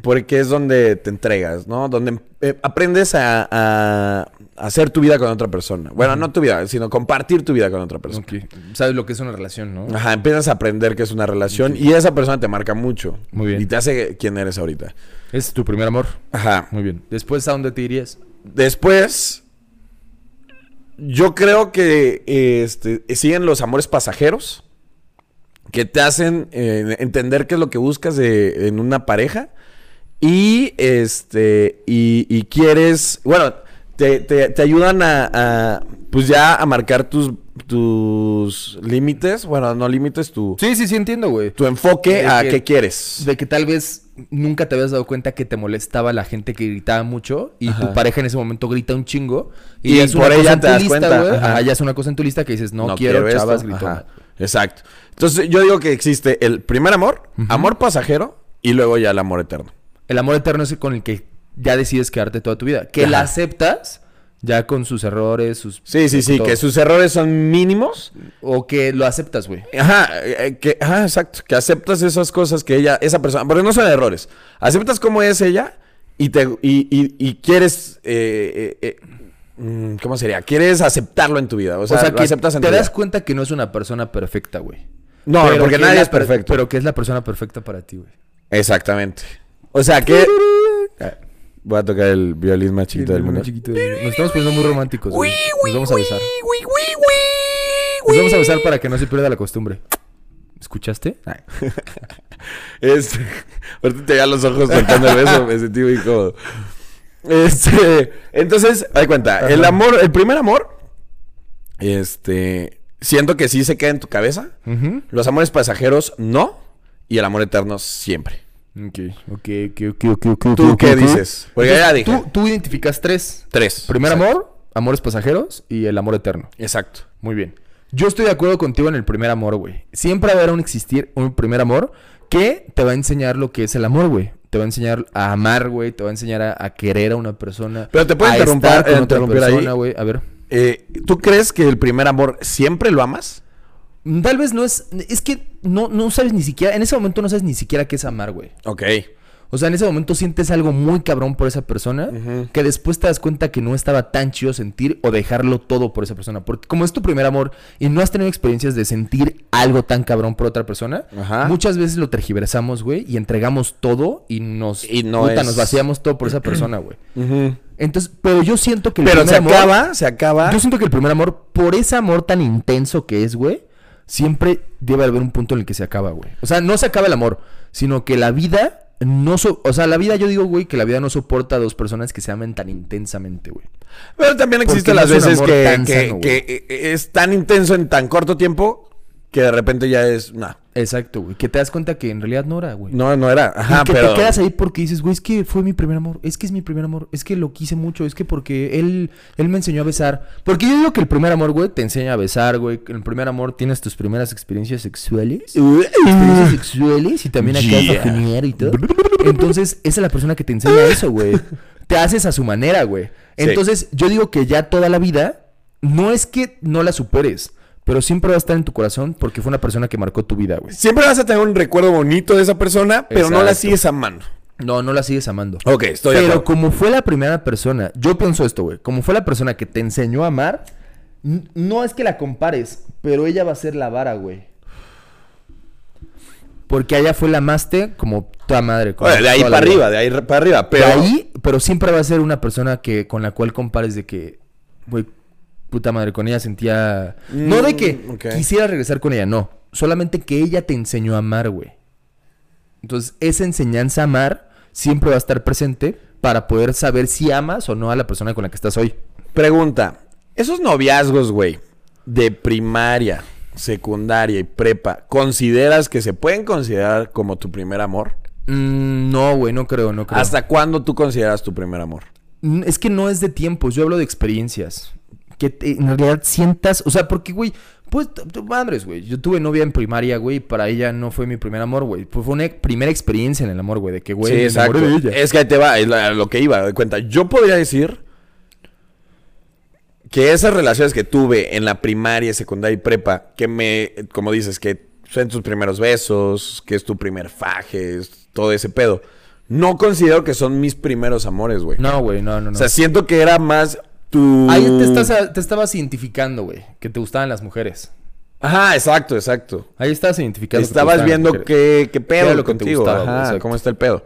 porque es donde te entregas, ¿no? Donde eh, aprendes a, a hacer tu vida con otra persona. Bueno, no tu vida, sino compartir tu vida con otra persona. Ok. Sabes lo que es una relación, ¿no? Ajá, empiezas a aprender que es una relación y esa persona te marca mucho. Muy bien. Y te hace quien eres ahorita. Es tu primer amor. Ajá. Muy bien. Después, ¿a dónde te irías? Después, yo creo que este, siguen los amores pasajeros que te hacen eh, entender qué es lo que buscas de- en una pareja y este y, y quieres, bueno, te, te- te ayudan a, a, pues ya a marcar tus tus límites, bueno, no límites, tu, Sí, sí, sí, entiendo, güey. tu enfoque De a que- qué quieres. De que tal vez nunca te habías dado cuenta que te molestaba la gente que gritaba mucho y Ajá. tu pareja en ese momento grita un chingo y, es por una ella cosa en te tu das lista, cuenta, güey. ajá. Ajá, ya es una cosa en tu lista que dices, no, quiero, esto, chavas gritonas. Exacto. Entonces yo digo que existe el primer amor, amor pasajero y luego ya el amor eterno. El amor eterno es el con el que ya decides quedarte toda tu vida. Que la aceptas ya con sus errores, sus... Sí, sí, sí, todo. que sus errores son mínimos. O que lo aceptas, güey. Ajá, eh, que, ajá, exacto. Que aceptas esas cosas que ella, esa persona, porque no son errores. Aceptas cómo es ella y te y, y- y quieres, eh, eh, eh, mm, ¿cómo sería? Quieres aceptarlo en tu vida. O O sea, sea, lo que aceptas en te tu das vida. cuenta que no es una persona perfecta, güey. No, Pero porque que nadie es per- perfecto. Pero que es la persona perfecta para ti, güey. Exactamente. O sea que. Voy a tocar el violín más chiquito del mundo. Chiquito. Nos estamos poniendo muy románticos, güey. Nos vamos a besar. Nos vamos a besar para que no se pierda la costumbre. ¿Escuchaste? (laughs) Este, ahorita te los ojos soltando el beso, me sentí muy incómodo. Este, entonces, hay cuenta, el amor, el primer amor, este, siento que sí se queda en tu cabeza. Los amores pasajeros, no. Y el amor eterno, siempre. Ok, ok, ok, ok, ok. ¿Tú qué dices? Porque ya dije. Tú, tú identificas tres. Tres. Primer Exacto. amor, amores pasajeros y el amor eterno. Exacto. Muy bien. Yo estoy de acuerdo contigo en el primer amor, güey. Siempre va a haber un existir un primer amor que te va a enseñar lo que es el amor, güey. Te va a enseñar a amar, güey. Te va a enseñar a, a querer a una persona. Pero te puedo a interrumpir- con otra interrumpir ahí. persona, güey. A ver. Eh, ¿Tú crees que el primer amor siempre lo amas? Tal vez no es... Es que no, no sabes ni siquiera... En ese momento no sabes ni siquiera qué es amar, güey. Ok. O sea, en ese momento sientes algo muy cabrón por esa persona que después te das cuenta que no estaba tan chido sentir o dejarlo todo por esa persona. Porque como es tu primer amor y no has tenido experiencias de sentir algo tan cabrón por otra persona, Ajá. muchas veces lo tergiversamos, güey, y entregamos todo y nos, Y no puta, es- nos vaciamos todo por esa persona, güey. Entonces, pero yo siento que el Pero primer se amor- acaba, se acaba. Yo siento que el primer amor, por ese amor tan intenso que es, güey, siempre debe haber un punto en el que se acaba, güey. O sea, no se acaba el amor, sino que la vida no... so- o sea, la vida, yo digo, güey, que la vida no soporta a dos personas que se amen tan intensamente, güey. Pero también existen las veces sano, que, eh, es tan intenso en tan corto tiempo que de repente ya es, nah, Exacto, güey. Que te das cuenta que en realidad no era, güey. no, no era, ajá, y que pero... te quedas ahí porque dices, güey, es que fue mi primer amor, es que es mi primer amor, es que lo quise mucho, es que porque él, él me enseñó a besar. Porque yo digo que el primer amor, güey, te enseña a besar, güey. el primer amor tienes tus primeras experiencias sexuales. Experiencias sexuales y también acá Yeah. y todo. Entonces, esa es la persona que te enseña eso, güey. Te haces a su manera, güey. Sí. Entonces, yo digo que ya toda la vida, no es que no la superes, pero siempre va a estar en tu corazón porque fue una persona que marcó tu vida, güey. Siempre vas a tener un recuerdo bonito de esa persona, pero no la sigues amando. No, no la sigues amando. Ok, estoy de Pero acuerdo. como fue la primera persona, yo pienso esto, güey. Como fue la persona que te enseñó a amar, no es que la compares, pero ella va a ser la vara, güey. Porque a ella fue la amaste como toda madre. como Oye, de ahí la para arriba, de ahí para arriba, Pero pero... ahí, pero siempre va a ser una persona que con la cual compares de que, güey, puta madre, con ella sentía. no de que Mm, quisiera regresar con ella, no. Solamente que ella te enseñó a amar, güey. Entonces, esa enseñanza a amar siempre va a estar presente para poder saber si amas o no a la persona con la que estás hoy. Pregunta, esos noviazgos, güey, de primaria, secundaria y prepa, ¿consideras que se pueden considerar como tu primer amor? Mm, no, güey, no creo, no creo. ¿Hasta cuándo tú consideras tu primer amor? Mm, Es que no es de tiempos, yo hablo de experiencias. Que te- en realidad sientas, o sea, porque, güey, pues, madres, güey. Yo tuve novia en primaria, güey, para ella no fue mi primer amor, güey. Pues fue una primera experiencia en el amor, güey, de que, güey, sí, exacto. enamoré de ella. Es que ahí te va, es la- lo que iba, de cuenta. Yo podría decir que esas relaciones que tuve en la primaria, secundaria y prepa, que me, como dices, que son tus primeros besos, que es tu primer faje, todo ese pedo. No considero que son mis primeros amores, güey. No, güey, no, no, no. O sea, siento que era más tu... Ahí te, estás, te estabas identificando, güey, que te gustaban las mujeres. Ajá, exacto, exacto. Ahí estabas identificando. Estabas viendo qué, qué pedo lo que te contigo. gustaba, Ajá, cómo está el pedo.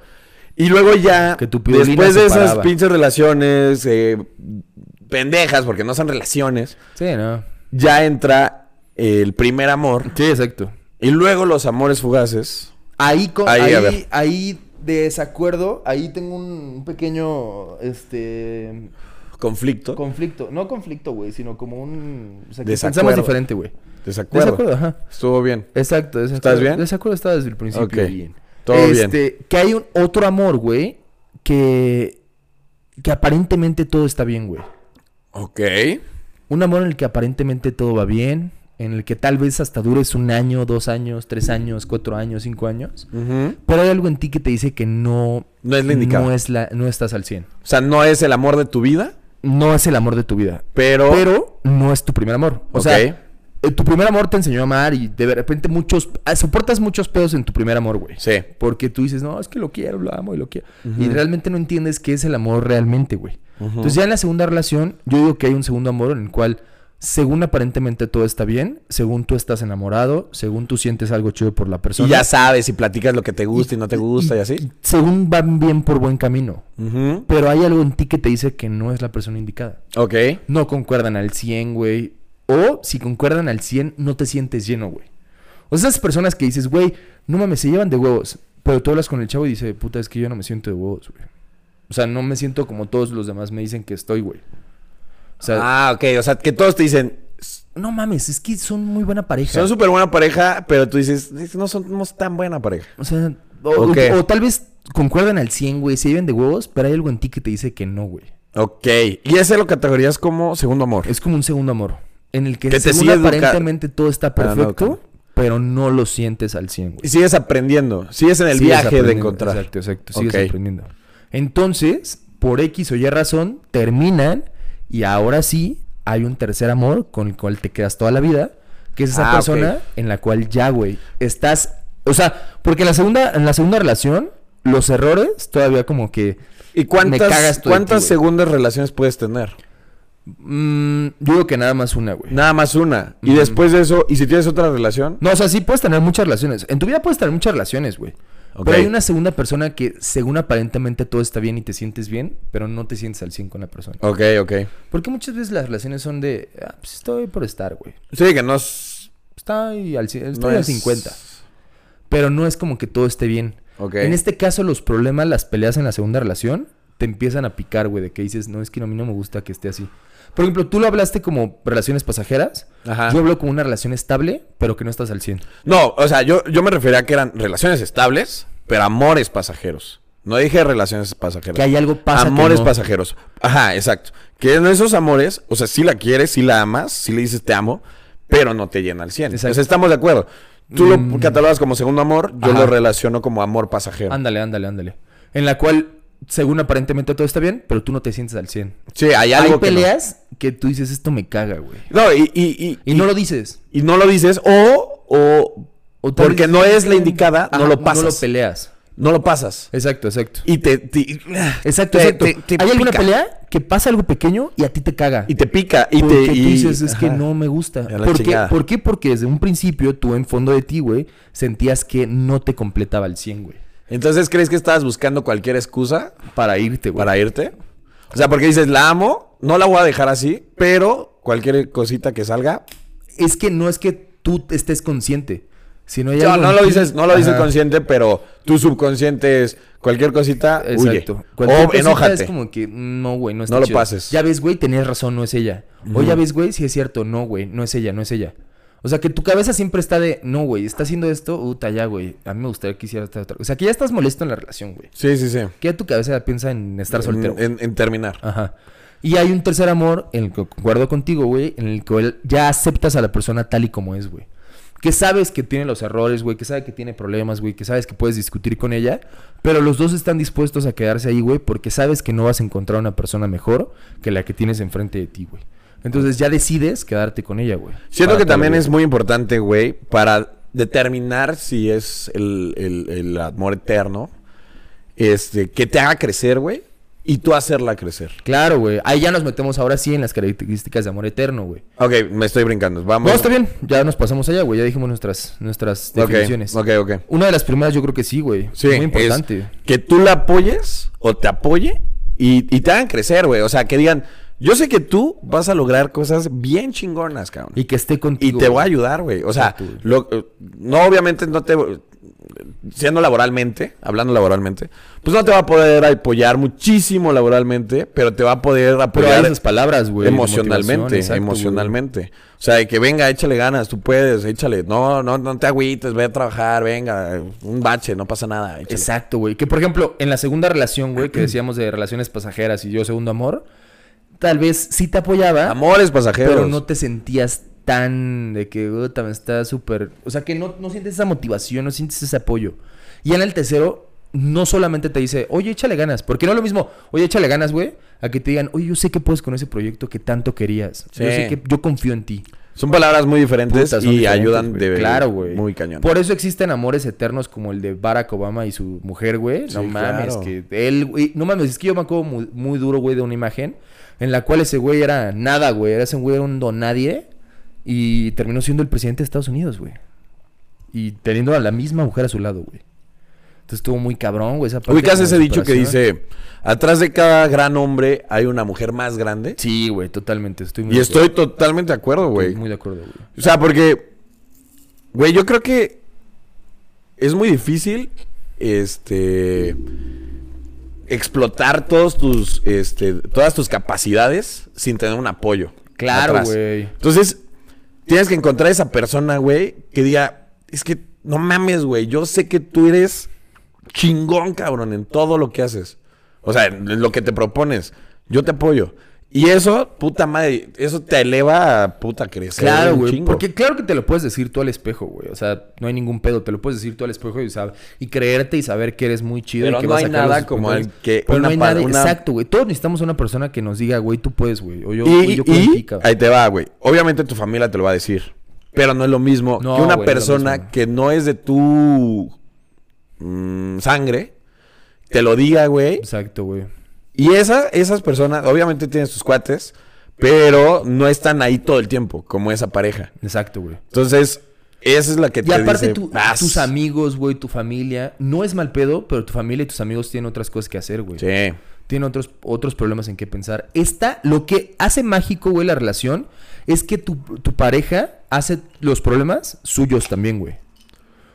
Y luego ya, Que tu después de esas pinches relaciones eh, pendejas, porque no son relaciones, Sí, no. ya entra el primer amor. Sí, exacto. Y luego los amores fugaces. Ahí, con, Ahí, ahí, ahí, de desacuerdo, ahí tengo un pequeño, este, Conflicto. conflicto. No conflicto, güey, sino como un... O sea, que Desacuerdo. pensamos diferente, güey. Desacuerdo. Desacuerdo, ajá. Estuvo bien. Exacto, desacuerdo. ¿Estás bien? Desacuerdo está desde el principio Ok. bien. Todo este, Que hay un otro amor, güey, que... Que aparentemente todo está bien, güey. Ok. Un amor en el que aparentemente todo va bien, en el que tal vez hasta dures un año, dos años, tres años, cuatro años, cinco años. Pero hay algo en ti que te dice que no... No es la indicada. No, es la, no estás al 100. O sea, no es el amor de tu vida, No es el amor de tu vida. pero... Pero no es tu primer amor. O sea, eh, tu primer amor te enseñó a amar y de repente muchos... ah, soportas muchos pedos en tu primer amor, güey. Sí. Porque tú dices, no, es que lo quiero, lo amo y lo quiero. Y realmente no entiendes qué es el amor realmente, güey. Entonces ya en la segunda relación, yo digo que hay un segundo amor en el cual, según aparentemente todo está bien, según tú estás enamorado, según tú sientes algo chido por la persona. Y ya sabes si platicas lo que te gusta y, no te gusta y, así. Según van bien por buen camino. Pero hay algo en ti que te dice que no es la persona indicada. Ok. No concuerdan al 100, güey. O si concuerdan al 100, no te sientes lleno, güey. O sea, esas personas que dices, güey, no mames, se llevan de huevos. Pero tú hablas con el chavo y dice, puta, es que yo no me siento de huevos, güey. O sea, no me siento como todos los demás me dicen que estoy, güey. O sea, ah, ok. O sea, que todos te dicen, no mames, es que son muy buena pareja. son súper buena pareja, pero tú dices, no somos tan buena pareja. O sea, o, o- o tal vez concuerdan al 100, güey, se lleven de huevos, pero hay algo en ti que te dice que no, güey. Ok. Y ese lo categorías como segundo amor. Es como un segundo amor. En el que, según aparentemente todo está Ah, no, perfecto, pero no lo sientes al 100, güey. Y sigues aprendiendo. Sigues en el Sigues viaje de encontrar. Exacto, exacto. Sigues aprendiendo. Entonces, por X o Y razón, terminan y ahora sí hay un tercer amor con el cual te quedas toda la vida, que es esa Ah, persona en la cual ya, güey, estás... O sea, porque en la segunda, en la segunda relación, los errores todavía como que... ¿Y Me cuántas, cagas tú de cuántas ti, segundas relaciones puedes tener? mm, yo digo que nada más una, güey. Nada más una. Y después de eso, ¿y si tienes otra relación? No, o sea, sí puedes tener muchas relaciones. En tu vida puedes tener muchas relaciones, güey. Pero hay una segunda persona que, según aparentemente todo está bien y te sientes bien, pero no te sientes al 100 con la persona. Ok, ok. Porque muchas veces las relaciones son de, ah, pues estoy por estar, güey. Sí, que no es... Estoy al, cien- no estoy al es- 50. Pero no es como que todo esté bien. Ok. En este caso, los problemas, las peleas en la segunda relación, te empiezan a picar, güey, de que dices, no, es que a mí no me gusta que esté así. Por ejemplo, tú lo hablaste como relaciones pasajeras. Ajá. Yo hablo como una relación estable, pero que no estás al 100. No, o sea, yo, yo me refería a que eran relaciones estables, pero amores pasajeros. No dije relaciones pasajeras. Que hay algo pasa que Amores no. pasajeros. Ajá, exacto. Que en esos amores, o sea, sí la quieres, sí la amas, sí le dices te amo, pero no te llena al 100. Exacto. O sea, estamos de acuerdo. Tú Mm. lo catalogas como segundo amor, yo Ajá. lo relaciono como amor pasajero. Ándale, ándale, ándale. En la cual, según aparentemente todo está bien, pero tú no te sientes al 100. Sí, hay algo Hay que no. peleas que tú dices, esto me caga, güey. No, y, y, y, Y no lo dices. y no lo dices, o, o, porque no es la indicada, no lo pasas. No lo peleas. No lo pasas. Exacto, exacto. Y te. te- Exacto, te- exacto. te- Hay alguna pelea que pasa algo pequeño y a ti te caga. Y te pica. Y porque te. tú dices, es que no me gusta. ¿Por qué? ¿Por qué? Porque desde un principio tú en fondo de ti, güey, sentías que no te completaba el 100, güey. Entonces, ¿crees que estabas buscando cualquier excusa Para irte, güey. para irte? O sea, porque dices, la amo, no la voy a dejar así, pero cualquier cosita que salga. Es que no es que tú estés consciente, hay No, algo no lo dices, no lo dices consciente, pero tu subconsciente es cualquier cosita, Exacto. huye. Cualquier O cosita enójate. Es como que, no, güey, no está No lo chido. pases. Ya ves, güey, tenías razón, no es ella. O ya ves, güey, si es cierto, no, güey, no es ella, no es ella. O sea, que tu cabeza siempre está de, no, güey, está haciendo esto, puta, ya, güey. A mí me gustaría que hiciera esta otra. O sea, que ya estás molesto en la relación, güey. Sí, sí, sí. Que ya tu cabeza piensa en estar soltero. En, en- en terminar. Ajá. Y hay un tercer amor en el que concuerdo contigo, güey, en el que ya aceptas a la persona tal y como es, güey. Que sabes que tiene los errores, güey, que sabe que tiene problemas, güey, que sabes que puedes discutir con ella, pero los dos están dispuestos a quedarse ahí, güey, porque sabes que no vas a encontrar una persona mejor que la que tienes enfrente de ti, güey. Entonces ya decides quedarte con ella, güey. Siento que también es muy importante, güey, para determinar si es el, el- el amor eterno, este, que te haga crecer, güey, y tú hacerla crecer. Claro, güey. Ahí ya nos metemos ahora sí en las características de amor eterno, güey. Ok, me estoy brincando. Vamos. No, está bien. Ya nos pasamos allá, güey. Ya dijimos nuestras, nuestras definiciones. ok, ok. Una de las primeras yo creo que sí, güey. Sí, Muy es importante. que tú la apoyes o te apoye y, y te hagan crecer, güey. O sea, que digan, yo sé que tú vas a lograr cosas bien chingonas, cabrón. Y que esté Y contigo. te voy a ayudar, güey. O sea, lo- eh, no obviamente no te... Siendo laboralmente, hablando laboralmente, pues no te va a poder apoyar muchísimo laboralmente, pero te va a poder apoyar esas palabras, güey. emocionalmente, exacto, emocionalmente. O sea, de que venga, échale ganas, tú puedes, échale. No, no, no te agüites, ve a trabajar, venga, un bache, no pasa nada. échale. Exacto, güey. Que por ejemplo, en la segunda relación, güey, que decíamos de relaciones pasajeras y yo segundo amor, tal vez sí te apoyaba, Amores pasajeros. pero no te sentías tan de que, me está súper... O sea, que no, no sientes esa motivación, no sientes ese apoyo. Y en el tercero, no solamente te dice, oye, échale ganas. Porque no es lo mismo, oye, échale ganas, güey, a que te digan, oye, yo sé que puedes con ese proyecto que tanto querías. Yo sé que yo confío en ti. Son palabras muy diferentes Puta, y diferentes, ayudan de Claro, güey. muy cañón. Por eso existen amores eternos como el de Barack Obama y su mujer, güey. Sí, no mames, claro. que él, güey, no mames, es que yo me acuerdo muy, muy duro, güey, de una imagen en la cual ese güey era nada, güey. Era ese güey era un don nadie y terminó siendo el presidente de Estados Unidos, güey. Y teniendo a la misma mujer a su lado, güey. Entonces estuvo muy cabrón, güey, esa parte Ubicas ese dicho que dice, atrás de cada gran hombre hay una mujer más grande. Sí, güey, totalmente. Estoy muy Y de estoy totalmente de acuerdo, güey. Estoy muy de acuerdo, güey. O sea, porque, güey, yo creo que es muy difícil, este, explotar todos tus, este, todas tus capacidades sin tener un apoyo. Claro, güey. Entonces, tienes que encontrar esa persona, güey, que diga, es que no mames, güey, yo sé que tú eres chingón, cabrón, en todo lo que haces. O sea, en lo que te propones. Yo te apoyo. Y eso, puta madre, eso te eleva a puta crecer. Claro, güey. Porque claro que te lo puedes decir tú al espejo, güey. O sea, no hay ningún pedo. Te lo puedes decir tú al espejo y, sab- y creerte y saber que eres muy chido. Pero y que no vas hay nada como el que Pero una no hay nada. una- Exacto, güey. Todos necesitamos una persona que nos diga, güey, tú puedes, güey. O yo, Y, güey, yo y ahí te va, güey. Obviamente tu familia te lo va a decir. Pero no es lo mismo No, que una güey, persona que no es de tu mm, sangre te lo diga, güey. Exacto, güey. Y esa, esas personas, obviamente tienen sus cuates, pero no están ahí todo el tiempo, como esa pareja. Exacto, güey. Entonces, esa es la que Y te aparte dice, tu- tus amigos, güey, tu familia, no es mal pedo, pero tu familia y tus amigos tienen otras cosas que hacer, güey. Sí. Tienen otros, otros problemas en qué pensar. Esta, lo que hace mágico, güey, la relación, es que tu, tu pareja hace los problemas suyos también, güey.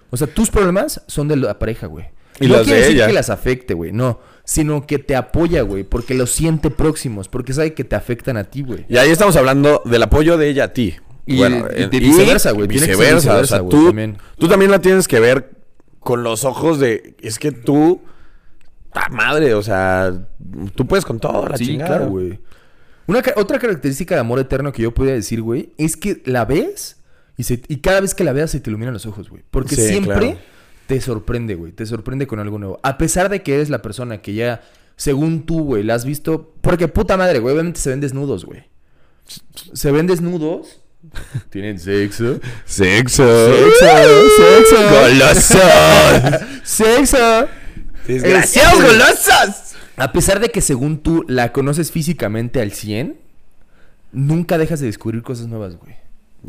O sea, tus problemas son de la pareja, güey. Y no las quiere de decir ella. que las afecte, güey, no. Sino que te apoya, güey, porque los siente próximos, porque sabe que te afectan a ti, güey. Y ahí estamos hablando del apoyo de ella a ti. Y de- eh, de viceversa, güey. Ser Viceversa, o viceversa, sea, güey, tú, también. tú también la tienes que ver con los ojos de. Es que tú. ¡Ah, madre! O sea, tú puedes con todo, la sí, chingada. claro, güey. Una, ca- otra característica de amor eterno que yo podría decir, güey, es que la ves y, se- y cada vez que la veas se te iluminan los ojos, güey. Porque Sí, siempre claro. Te sorprende, güey. Te sorprende con algo nuevo. A pesar de que eres la persona que ya, según tú, güey, la has visto. Porque puta madre, güey, obviamente se ven desnudos, güey. Se ven desnudos. (laughs) Tienen sexo. Sexo. Sexo. Golosos. (laughs) Sexo. Desgraciados Este- golosos. A pesar de que según tú la conoces físicamente al 100, nunca dejas de descubrir cosas nuevas, güey.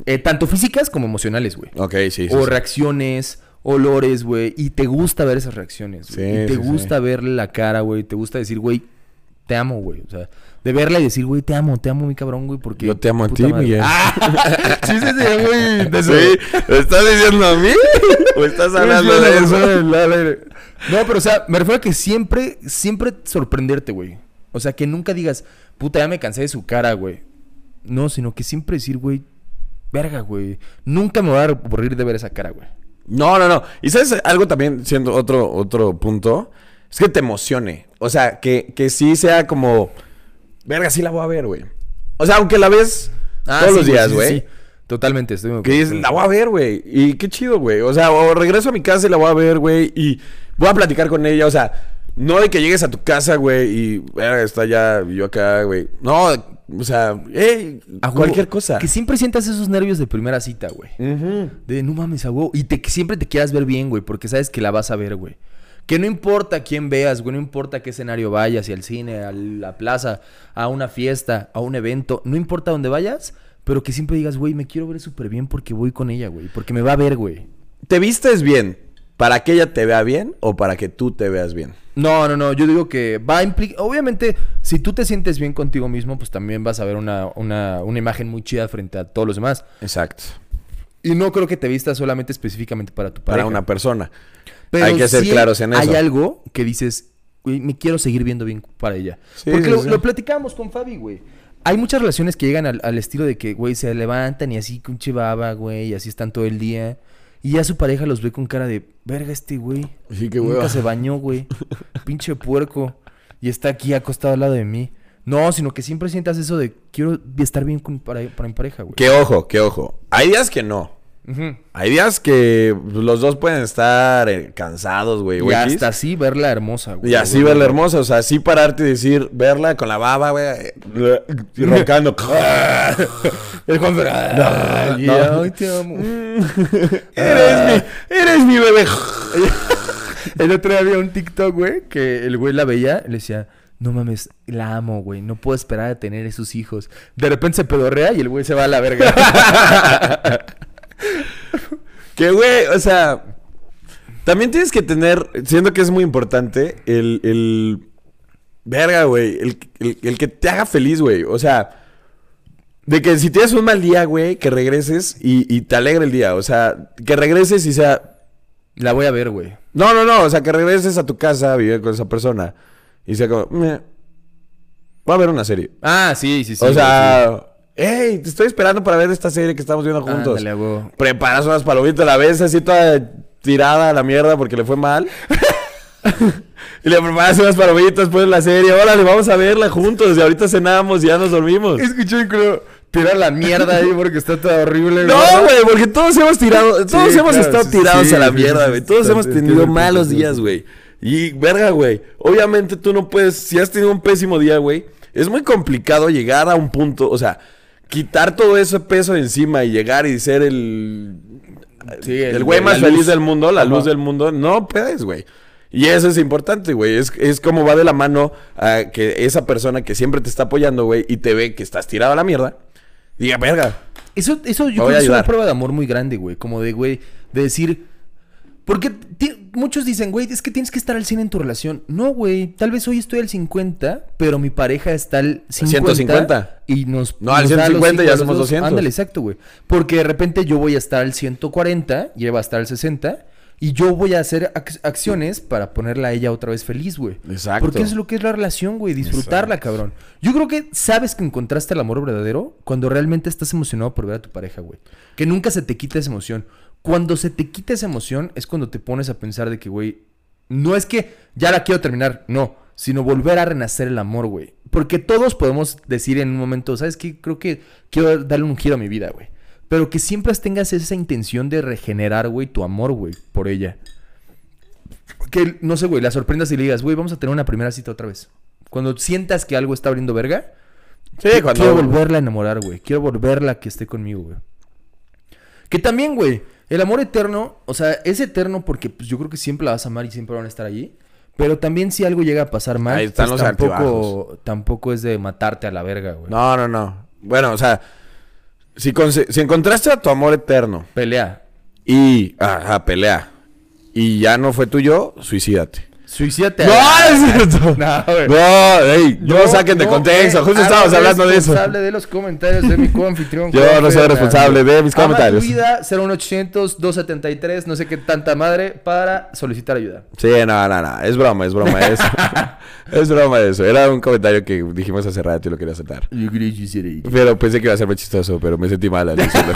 Eh, tanto físicas como emocionales, güey. Ok, sí, sí. o reacciones, olores, güey. Y te gusta ver esas reacciones, güey. Sí, y te sí, gusta verle la cara, güey. Te gusta decir, güey, te amo, güey. O sea, de verla y decir, güey, te amo, te amo, mi cabrón, güey, porque... Yo te amo a ti, madre. Miguel. Ah, (laughs) sí, sí, sí, güey. de eso. Sí, ¿lo estás diciendo a mí? ¿O estás hablando de eso? (laughs) No, pero o sea, me refiero a que siempre, siempre sorprenderte, güey. O sea, que nunca digas, puta, ya me cansé de su cara, güey. No, sino que siempre decir, güey, verga, güey. Nunca me voy a aburrir de ver esa cara, güey. No, no, no. Y sabes algo también, siendo otro, otro punto, es que te emocione. O sea, que, que sí sea como, verga, sí la voy a ver, güey. O sea, aunque la ves todos Ah, sí, los días, sí, güey. sí. Totalmente, estoy muy Que dices, la voy a ver, güey. Y qué chido, güey. O sea, o regreso a mi casa y la voy a ver, güey. Y voy a platicar con ella. O sea, no de que llegues a tu casa, güey, y está ya yo acá, güey. No, o sea, hey, A huevo. cualquier cosa. Que siempre sientas esos nervios de primera cita, güey. De no mames, a huevo. Y te, que siempre te quieras ver bien, güey, porque sabes que la vas a ver, güey. Que no importa quién veas, güey, no importa qué escenario vayas, si al cine, a la plaza, a una fiesta, a un evento, no importa dónde vayas, pero que siempre digas, güey, me quiero ver súper bien porque voy con ella, güey, porque me va a ver, güey. ¿Te vistes bien para que ella te vea bien o para que tú te veas bien? No, no, no, yo digo que va a implicar, obviamente, si tú te sientes bien contigo mismo, pues también vas a ver una, una, una imagen muy chida frente a todos los demás. Exacto. Y no creo que te vistas solamente específicamente para tu pareja. Para una persona. Pero Hay que ser sí claros en eso. Hay algo que dices, güey, me quiero seguir viendo bien para ella. Sí, Porque sí, lo, lo platicábamos con Fabi, güey. Hay muchas relaciones que llegan al, al estilo de que, güey, se levantan y así con chivaba, güey, y así están todo el día. Y ya su pareja los ve con cara de, verga este güey. Sí, qué Nunca hueva. se bañó, güey. (laughs) Pinche puerco. Y está aquí acostado al lado de mí. No, sino que siempre sientas eso de, quiero estar bien con, para, para mi pareja, güey. Que ojo, que ojo. Hay días que no. Hay días que los dos pueden estar eh, cansados, güey. Y güey, hasta así verla hermosa, güey. Y así verla hermosa, o sea, así pararte y decir, verla con la baba, güey, y roncando. (laughs) El Juan no. ay, te amo. (laughs) eres mi, eres mi bebé. (laughs) El otro día había un TikTok, güey, que el güey la veía y le decía, no mames, la amo, güey, no puedo esperar a tener esos hijos. De repente se pedorrea y el güey se va a la verga. Que, güey, o sea, también tienes que tener, siento que es muy importante, el, el, verga, güey, el, el- el que te haga feliz, güey. O sea, de que si tienes un mal día, güey, que regreses y, y te alegre el día. O sea, que regreses y sea, la voy a ver, güey. no, no, no, o sea, que regreses a tu casa a vivir con esa persona y sea como, "Meh, voy a ver una serie. Ah, sí, sí, sí. o sea, hey, te estoy esperando para ver esta serie que estamos viendo juntos. Ándale, güey. Preparas unas palomitas, la ves así toda tirada a la mierda porque le fue mal. (laughs) y le preparas unas palomitas, pones la serie, órale, vamos a verla juntos. Y ahorita cenamos y ya nos dormimos. Escuché creo tirar la mierda ahí porque está todo horrible, No, güey, porque todos hemos tirado, todos Sí, hemos claro, estado sí, tirados sí, a la mierda, güey. Todos hemos tenido malos días, güey. Y verga, güey. Obviamente tú no puedes, si has tenido un pésimo día, güey, es muy complicado llegar a un punto, o sea, quitar todo ese peso de encima y llegar y ser el Sí, el- el güey más luz. feliz del mundo, la Ajá. luz del mundo, no puedes, güey. Y eso es importante, güey. Es, es como va de la mano a que esa persona que siempre te está apoyando, güey, y te ve que estás tirado a la mierda, diga, verga. Eso, eso yo creo que es una prueba de amor muy grande, güey. Como de, güey, de decir. Porque muchos dicen, güey, es que tienes que estar al 100 en tu relación. No, güey. Tal vez hoy estoy al 50, pero mi pareja está al 50. 150. Y nos. No, al nos los 150 ya somos dos. 200. Ándale, exacto, güey. Porque de repente yo voy a estar al 140 y ella va a estar al 60. Y yo voy a hacer ac- acciones para ponerla a ella otra vez feliz, güey. Exacto. Porque es lo que es la relación, güey. Disfrutarla, cabrón. Yo creo que sabes que encontraste el amor verdadero cuando realmente estás emocionado por ver a tu pareja, güey. Que nunca se te quita esa emoción. Cuando se te quita esa emoción es cuando te pones a pensar de que, güey, no es que ya la quiero terminar, no. Sino volver a renacer el amor, güey. Porque todos podemos decir en un momento, ¿sabes qué? Creo que quiero darle un giro a mi vida, güey. Pero que siempre tengas esa intención de regenerar, güey, tu amor, güey, por ella. Que, no sé, güey, la sorprendas y le digas, güey, vamos a tener una primera cita otra vez. Cuando sientas que algo está abriendo verga, Sí, qui- cuando... quiero volverla a enamorar, güey. Quiero volverla a que esté conmigo, güey. Que también, güey, el amor eterno, o sea, es eterno porque pues, yo creo que siempre la vas a amar y siempre van a estar allí. Pero también si algo llega a pasar mal, Ahí están pues, los tampoco, altibajos. tampoco es de matarte a la verga, güey. No, no, no. Bueno, o sea, si, si encontraste a tu amor eterno Pelea. y... Ajá, pelea. Y ya no fue tuyo, suicídate. Suicídate. No, es cierto. (laughs) No, güey. No, ey, no, saquen de no, contexto. Justo estábamos hablando de eso. responsable de los comentarios de mi (laughs) coanfitrión. Yo no soy responsable de mis comentarios. tu vida, 01800 273, no sé qué tanta madre, para solicitar ayuda. Sí, no, no, no. Es broma, es broma. Es, (laughs) es broma eso. Era un comentario que dijimos hace rato y lo quería aceptar. Pero pensé que iba a ser muy chistoso, pero me sentí mal al decirlo.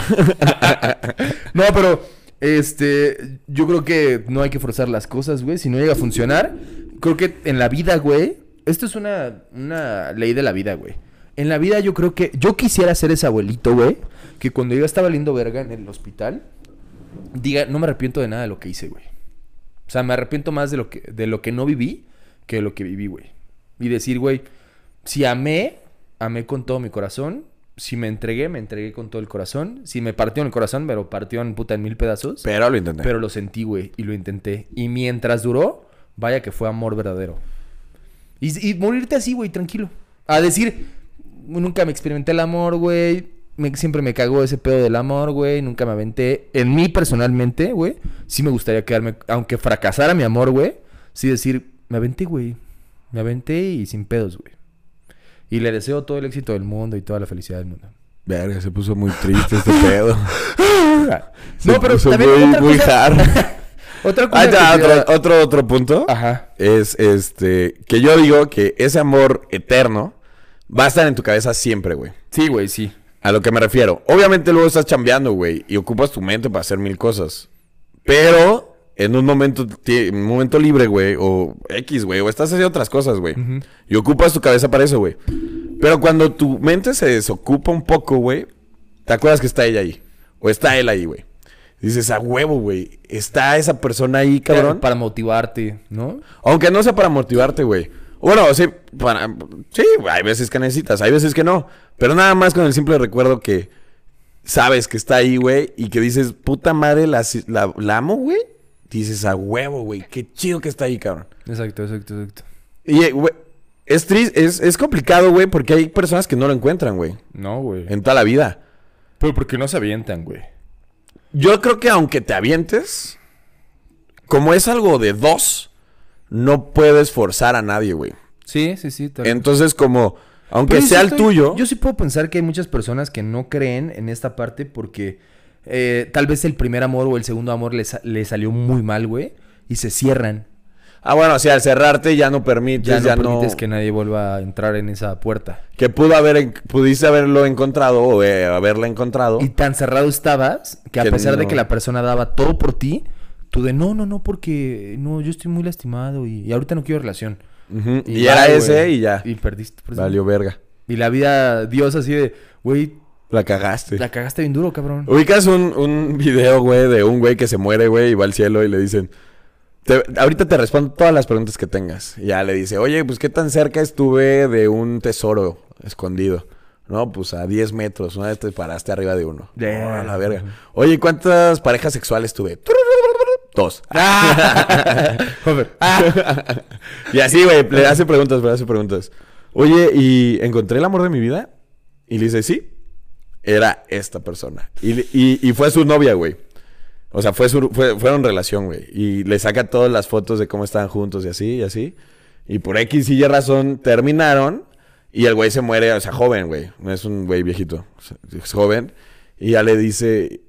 No, pero este, yo creo que no hay que forzar las cosas, güey. Si no llega a funcionar, creo que en la vida, güey, esto es una, una ley de la vida, güey. En la vida yo creo que yo quisiera ser ese abuelito, güey, que cuando yo estaba lindo verga en el hospital, diga, no me arrepiento de nada de lo que hice, güey. O sea, me arrepiento más de lo que, de lo que no viví que de lo que viví, güey. Y decir, güey, si amé, amé con todo mi corazón. Si me entregué, me entregué con todo el corazón. Si me partió en el corazón, me lo partió en puta en mil pedazos. Pero lo intenté. Pero lo sentí, güey, y lo intenté. Y mientras duró, vaya que fue amor verdadero. Y, y morirte así, güey, tranquilo. A decir, nunca me experimenté el amor, güey. Me- siempre me cagó ese pedo del amor, güey. Nunca me aventé. En mí personalmente, güey, sí me gustaría quedarme, aunque fracasara mi amor, güey. Sí decir, me aventé, güey. Me aventé y sin pedos, güey. Y le deseo todo el éxito del mundo y toda la felicidad del mundo. Verga, se puso muy triste este pedo. (laughs) Se no, pero puso también muy, otra muy cosa- hard. (laughs) Otra cosa que va quisiera- otro, otro, otro punto. Ajá. Es este. Que yo digo que ese amor eterno va a estar en tu cabeza siempre, güey. Sí, güey, sí. A lo que me refiero. Obviamente luego estás chambeando, güey, y ocupas tu mente para hacer mil cosas. Pero en un momento, un momento libre, güey, o X, güey, o estás haciendo otras cosas, güey. Y ocupas tu cabeza para eso, güey. Pero cuando tu mente se desocupa un poco, güey, te acuerdas que está ella ahí. O está él ahí, güey. Dices, a huevo, güey. Está esa persona ahí, cabrón. Para motivarte, ¿no? Aunque no sea para motivarte, güey. Bueno, sí, para... Sí, hay veces que necesitas, hay veces que no. Pero nada más con el simple recuerdo que sabes que está ahí, güey, y que dices, puta madre, la, la, la amo, güey. Dices, a huevo, güey, qué chido que está ahí, cabrón. Exacto, exacto, exacto. Y, eh, güey, es triste, es, es complicado, güey, porque hay personas que no lo encuentran, güey, No, güey. en toda la vida. Pero porque no se avientan, güey. Yo creo que aunque te avientes, como es algo de dos, no puedes forzar a nadie, güey. Sí, sí, sí. Entonces, como, aunque Pero yo sí sea el estoy- tuyo, Yo sí puedo pensar que hay muchas personas que no creen en esta parte porque eh, tal vez el primer amor o el segundo amor les, les salió muy mal, güey. Y se cierran. ah, bueno, si al cerrarte ya no permites, Ya ya no no, permites que nadie vuelva a entrar en esa puerta. que pudo haber, pudiste haberlo encontrado o eh, haberla encontrado. Y tan cerrado estabas que a Que pesar de que la persona daba todo por ti, tú de no, no, no, porque no, yo estoy muy lastimado y, y ahorita no quiero relación. Y, era ese y ya. Y perdiste. por. Valió verga. Y la vida, Dios así de, güey, La cagaste. la cagaste bien duro, cabrón. Ubicas un, un video, güey, de un güey que se muere, güey, y va al cielo y le dicen... "Te- ahorita te respondo todas las preguntas que tengas. Y ya le dice, oye, pues qué tan cerca estuve de un tesoro escondido. No, pues a 10 metros. Una vez te paraste arriba de uno. Damn. Oh, a la verga. Oye, ¿cuántas parejas sexuales tuve? (laughs) Dos. (laughs) (laughs) Joder. y así, güey, le hace preguntas, le hace preguntas. Oye, ¿y encontré el amor de mi vida? Y le dice, sí, era esta persona. Y, y, fue su novia, güey. O sea, fue su, fue, fueron relación, güey. Y le saca todas las fotos de cómo estaban juntos y así, y así. Y por X y Y razón terminaron. Y el güey se muere, o sea, joven, güey. No es un güey viejito. Es joven. Y ya le dice,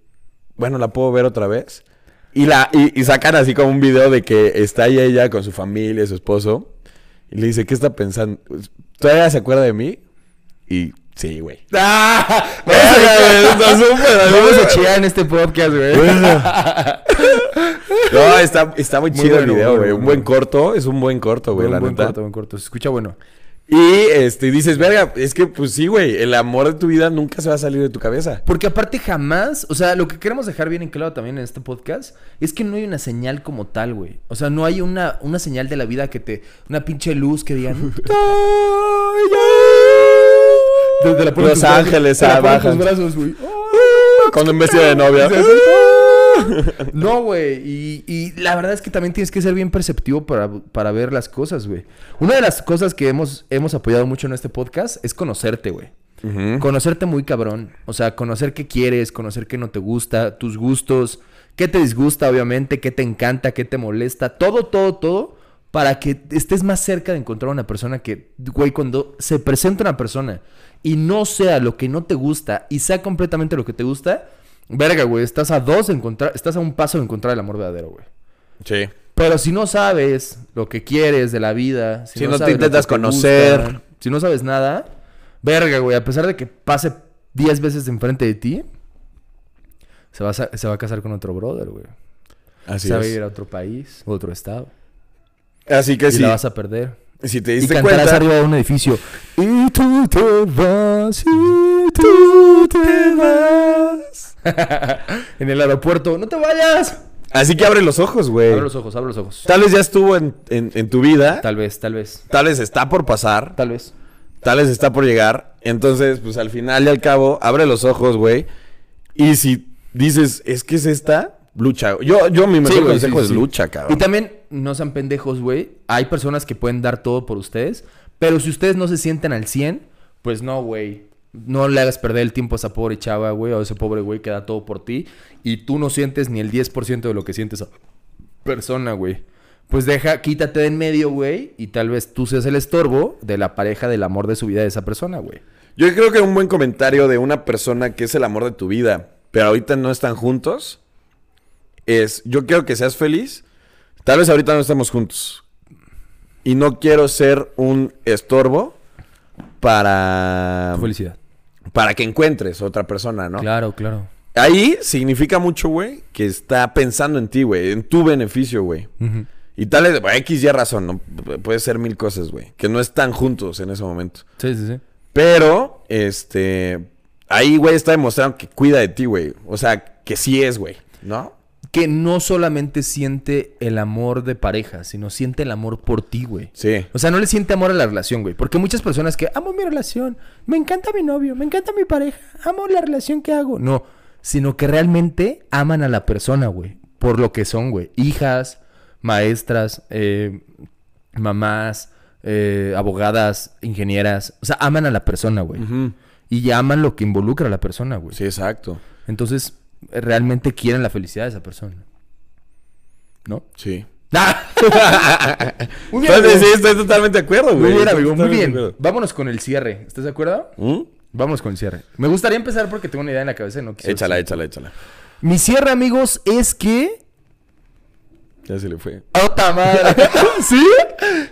bueno, ¿la puedo ver otra vez? Y, la, y, sacan así como un video de que está ella con su familia, su esposo. Y le dice, ¿qué está pensando? ¿Todavía se acuerda de mí? Y sí, güey. (laughs) ¡Ah! Vamos a chillar en este podcast, güey. (laughs) No, está, está muy Muy chido el video, güey. bueno, Un buen bueno. corto, es un buen corto, güey, la buen neta. corto, buen corto. Se escucha bueno. Y este, dices, verga, es que pues sí, güey, el amor de tu vida nunca se va a salir de tu cabeza. Porque aparte jamás, o sea, lo que queremos dejar bien en claro también en este podcast es que no hay una señal como tal, güey. O sea, no hay una, una señal de la vida que te... Una pinche luz que digan... (laughs) Desde la ponen Los ángeles tus brazos, güey. Cuando en vestido de novia. (laughs) No, güey. Y, y la verdad es que también tienes que ser bien perceptivo para, para ver las cosas, güey. Una de las cosas que hemos, hemos apoyado mucho en este podcast es conocerte, güey. Conocerte muy cabrón. O sea, conocer qué quieres, conocer qué no te gusta, tus gustos, qué te disgusta, obviamente, qué te encanta, qué te molesta. Todo, todo, todo. Para que estés más cerca de encontrar una persona que, güey, cuando se presenta una persona y no sea lo que no te gusta y sea completamente lo que te gusta, verga, güey, estás a dos de encontrar, estás a un paso de encontrar el amor verdadero, güey. Sí. Pero si no sabes lo que quieres de la vida, Si no te intentas conocer. gusta, si no sabes nada, verga, güey, a pesar de que pase 10 veces enfrente de ti, se va, a, se va a casar con otro brother, güey. Así se va a ir a otro país, otro estado. Así que y si, la vas a perder. si te Y diste cantarás cuenta. arriba de un edificio. Y tú te vas, y tú te vas. (laughs) en el aeropuerto, no te vayas. Así que abre los ojos, güey. Abre los ojos, abre los ojos. Tal vez ya estuvo en, en- en tu vida. Tal vez, tal vez, Tal vez está por pasar. tal vez. Tal vez está por llegar. Entonces, pues al final y al cabo, abre los ojos, güey. Y si dices, es que es esta, lucha. Yo, yo mi mejor güey, consejo sí, es sí. lucha, Y cabrón. también no sean pendejos, güey. Hay personas que pueden dar todo por ustedes. Pero si ustedes no se sienten al 100, pues no, güey. No le hagas perder el tiempo a esa pobre chava, güey, o a ese pobre güey que da todo por ti. Y tú no sientes ni el 10% de lo que siente esa persona, güey. Pues deja, quítate de en medio, güey. Y tal vez tú seas el estorbo de la pareja del amor de su vida de esa persona, güey. Yo creo que un buen comentario de una persona que es el amor de tu vida, pero ahorita no están juntos, es, yo quiero que seas feliz. Tal vez ahorita no estamos juntos. Y no quiero ser un estorbo para, Felicidad. para que encuentres otra persona, ¿no? Claro, claro. Ahí significa mucho, güey, que está pensando en ti, güey, en tu beneficio, güey. Y tal vez, bueno, X y razón, ¿no? Pu- Puede ser mil cosas, güey, que no están juntos en ese momento. Sí, sí, sí. Pero, este, ahí, güey, está demostrando que cuida de ti, güey. O sea, que sí es, güey, ¿no? Que no solamente siente el amor de pareja, sino siente el amor por ti, güey. Sí. O sea, no le siente amor a la relación, güey. Porque muchas personas que amo mi relación, me encanta mi novio, me encanta mi pareja, amo la relación que hago. No, sino que realmente aman a la persona, güey. Por lo que son, güey. Hijas, maestras, eh, mamás, eh, abogadas, ingenieras. O sea, aman a la persona, güey. Y aman lo que involucra a la persona, güey. Sí, exacto. Entonces, realmente quieren la felicidad de esa persona. ¿No? Sí. (laughs) Muy bien, Entonces, sí, estoy totalmente de acuerdo, güey. Muy bien, amigo. Muy bien. Vámonos con el cierre. ¿Estás de acuerdo? ¿Mm? Vámonos con el cierre. Me gustaría empezar porque tengo una idea en la cabeza y no quisiera- Échala, échala, échala. Mi cierre, amigos, es que... Ya se le fue. ¡Ota madre! (laughs) ¿Sí?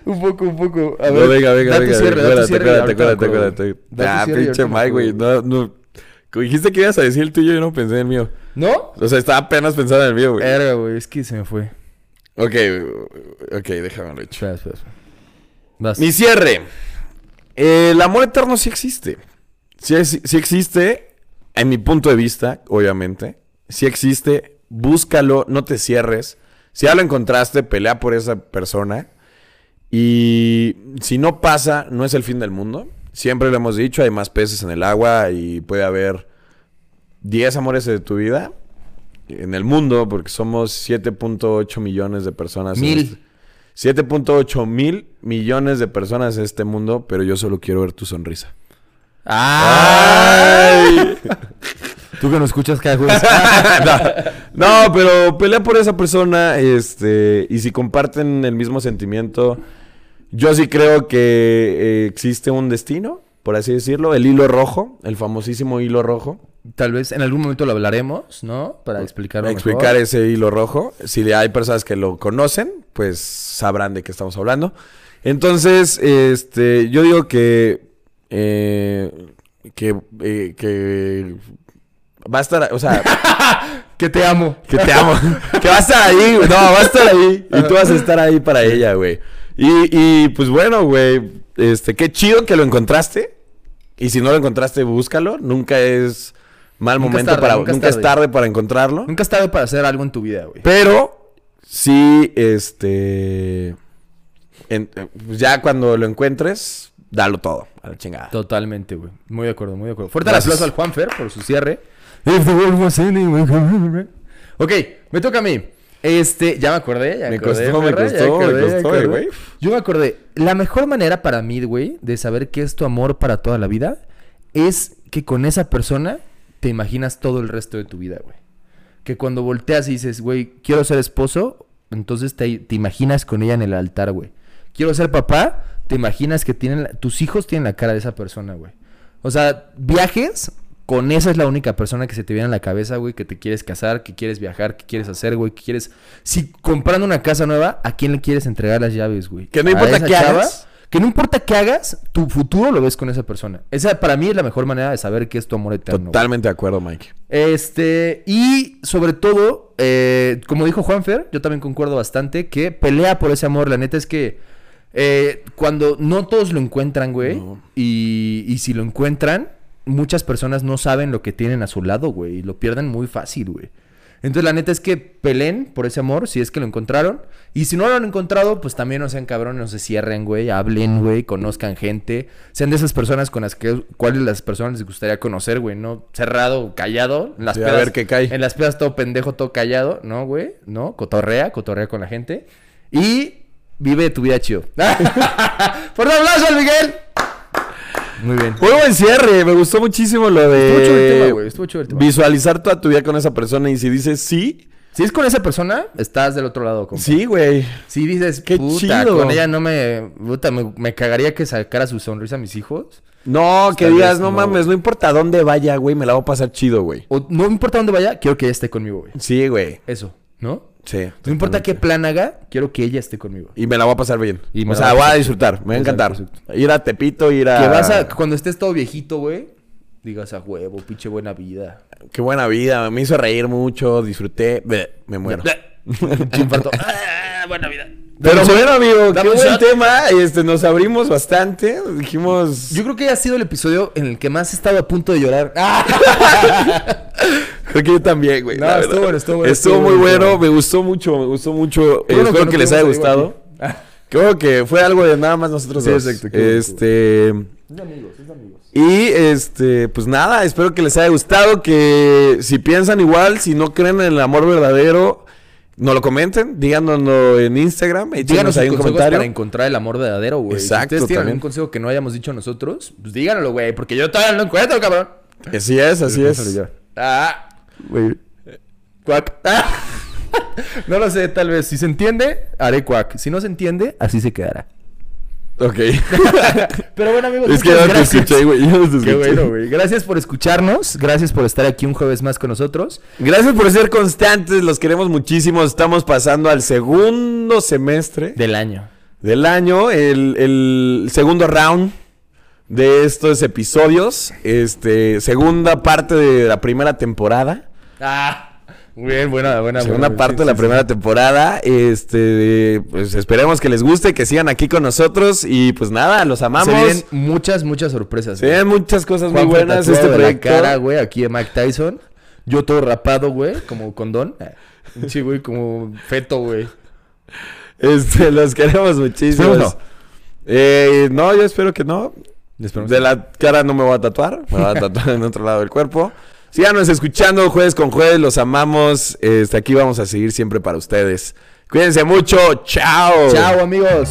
Un poco, un poco. A No, venga, venga, da tu venga. da tu cierre acuérdate, ahorita me acuérdate, acuérdate. Da Ah, pinche Mike, güey. No, no. Dijiste que ibas a decir el tuyo, yo no pensé en el mío. ¿No? O sea, estaba apenas pensando en el mío, güey. Güey. Es que se me fue. Ok, ok, déjame lo hecho. Espera, espera, espera. Vas. Mi cierre. El amor eterno sí existe. Sí, es- sí existe, en mi punto de vista, obviamente. Sí existe. Búscalo, no te cierres. Si ya lo encontraste, pelea por esa persona. Y si no pasa, no es el fin del mundo. Siempre lo hemos dicho, hay más peces en el agua y puede haber 10 amores de tu vida en el mundo, porque somos 7.8 millones de personas. Mil. este- 7.8 mil millones de personas en este mundo, pero yo solo quiero ver tu sonrisa. ¡Ay! (laughs) Tú que (laughs) no escuchas cada jueves. No, pero pelea por esa persona, este, y si comparten el mismo sentimiento, yo sí creo que eh, existe un destino, por así decirlo, el hilo rojo, el famosísimo hilo rojo, Tal vez en algún momento lo hablaremos, ¿no? Para explicarlo explicar mejor. ese hilo rojo. Si hay personas que lo conocen, pues sabrán de qué estamos hablando. Entonces, este, yo digo que, eh, que, eh, que va a estar, o sea, (laughs) Que te amo. que te amo, (laughs) que va a estar ahí, no, va a estar ahí y tú vas a estar ahí para ella, güey. Y, y pues bueno, güey, este, qué chido que lo encontraste. Y si no lo encontraste, búscalo. Nunca es mal Nunca es momento tarde, para, nunca nunca, es es tarde. para encontrarlo. Nunca es tarde para hacer algo en tu vida, güey. Pero sí, este. en- eh, pues ya cuando lo encuentres, dalo todo a la chingada. Totalmente, güey. Muy de acuerdo, muy de acuerdo. Fuerte el aplauso al Juanfer por su cierre. If the world was ending, we could- Ok, me toca a mí. Este, ya me acordé, ya Me acordé, costó, me ya costó, me acordé, ya costó, güey. Yo me acordé. La mejor manera para mí, güey, de saber qué es tu amor para toda la vida es que con esa persona te imaginas todo el resto de tu vida, güey. Que cuando volteas y dices, güey, quiero ser esposo, entonces te, te imaginas con ella en el altar, güey. Quiero ser papá, te imaginas que tienen la- tus hijos tienen la cara de esa persona, güey. O sea, viajes, con esa es la única persona que se te viene a la cabeza, güey, que te quieres casar, que quieres viajar, que quieres hacer, güey, que quieres... Si comprando una casa nueva, ¿a quién le quieres entregar las llaves, güey? Que no ¿A importa qué hagas. Que no importa qué hagas, tu futuro lo ves con esa persona. Esa para mí es la mejor manera de saber qué es tu amor eterno. güey. Totalmente de acuerdo, Mike. Este, y sobre todo, eh, como dijo Juanfer, yo también concuerdo bastante, que pelea por ese amor. La neta es que eh, cuando no todos lo encuentran, güey, No. y, y si lo encuentran, muchas personas no saben lo que tienen a su lado, güey, y lo pierden muy fácil, güey. Entonces, la neta es que peleen por ese amor, si es que lo encontraron. Y si no lo han encontrado, pues también no sean cabrones, no se cierren, güey. Hablen, güey, conozcan gente. Sean de esas personas con las que, cuáles las personas les gustaría conocer, güey. No cerrado, callado. En las Sí, a pedas- ver qué cae. En las pedas todo pendejo, todo callado, ¿no, güey? ¿No? Cotorrea, cotorrea con la gente. Y vive tu vida chido. (laughs) ¡Por un aplauso Miguel! Muy bien. Muy buen cierre, me gustó muchísimo lo de Estuvo chido el tema, güey. Estuvo chido el tema. visualizar toda tu vida con esa persona y si dices sí, Si es con esa persona, estás del otro lado, compa. sí, güey. Si dices, Qué puta, chido. con ella no me... Puta, me, me cagaría que sacara su sonrisa a mis hijos. No, que Tal digas, vez no, no, mames, güey. no importa dónde vaya, güey, me la voy a pasar chido, güey. O no importa dónde vaya, quiero que ella esté conmigo, güey. Sí, güey. Eso, ¿no? Sí. No importa qué plan haga, quiero que ella esté conmigo. Y me la voy a pasar bien. Y o sea, voy a pasar disfrutar, me va a encantar. exacto. Ir a Tepito, ir a... Que vas a... Cuando estés todo viejito, güey, digas a huevo, pinche buena vida. Qué buena vida, me hizo reír mucho, disfruté, me muero. Infarto. (laughs) Ah, buena vida. Pero bueno, amigo, qué buen tema. Este, nos abrimos bastante. Dijimos. Yo creo que ha sido el episodio en el que más he estado a punto de llorar. (laughs) (laughs) Creo que yo también, güey. No, estuvo bueno, estuvo bueno, Estuvo muy bueno, me gustó mucho, me gustó mucho. Bueno espero que les haya gustado. (laughs) Creo que fue algo de nada más nosotros Sí, dos. exacto, este. Es de amigos, es de amigos. Y este, pues nada, espero que les haya gustado. Que si piensan igual, si no creen en el amor verdadero, no lo comenten. Díganoslo en Instagram. Díganos ahí un comentario. para encontrar el amor verdadero, güey. Exacto, Si ustedes tienen también. algún consejo que no hayamos dicho nosotros, pues díganlo, güey, porque yo todavía no lo encuentro, cabrón. Así es, así es. Ah, Güey. cuac. Ah. (laughs) no lo sé, tal vez. Si se entiende, haré cuac. Si no se entiende, así se quedará. Ok. (laughs) Pero bueno, amigos, es que ya te gracias. escuché, güey. ya te Qué bueno, güey. Gracias por escucharnos. Gracias por estar aquí un jueves más con nosotros. Gracias por ser constantes, los queremos muchísimo. Estamos pasando al segundo semestre Del año. del año, el, el segundo round de estos episodios. Este, segunda parte de la primera temporada. Ah, muy bien, buena, buena. Segunda buena, parte sí, de la sí, primera temporada. Este, pues esperemos que les guste, que sigan aquí con nosotros. Y pues nada, los sí. amamos. Se vienen muchas, muchas sorpresas. Se vienen muchas cosas muy buenas este de proyecto. la cara, güey, aquí de Mike Tyson. Yo todo rapado, güey, como condón. (laughs) Sí, güey, como feto, güey. Este, los queremos muchísimo. No. Eh, no, yo espero que no. Esperemos De la cara no me voy a tatuar. Me voy a tatuar en otro lado del cuerpo. Síganos escuchando jueves con jueves. Los amamos. Este, aquí vamos a seguir siempre para ustedes. Cuídense mucho. Chao. Chao, amigos.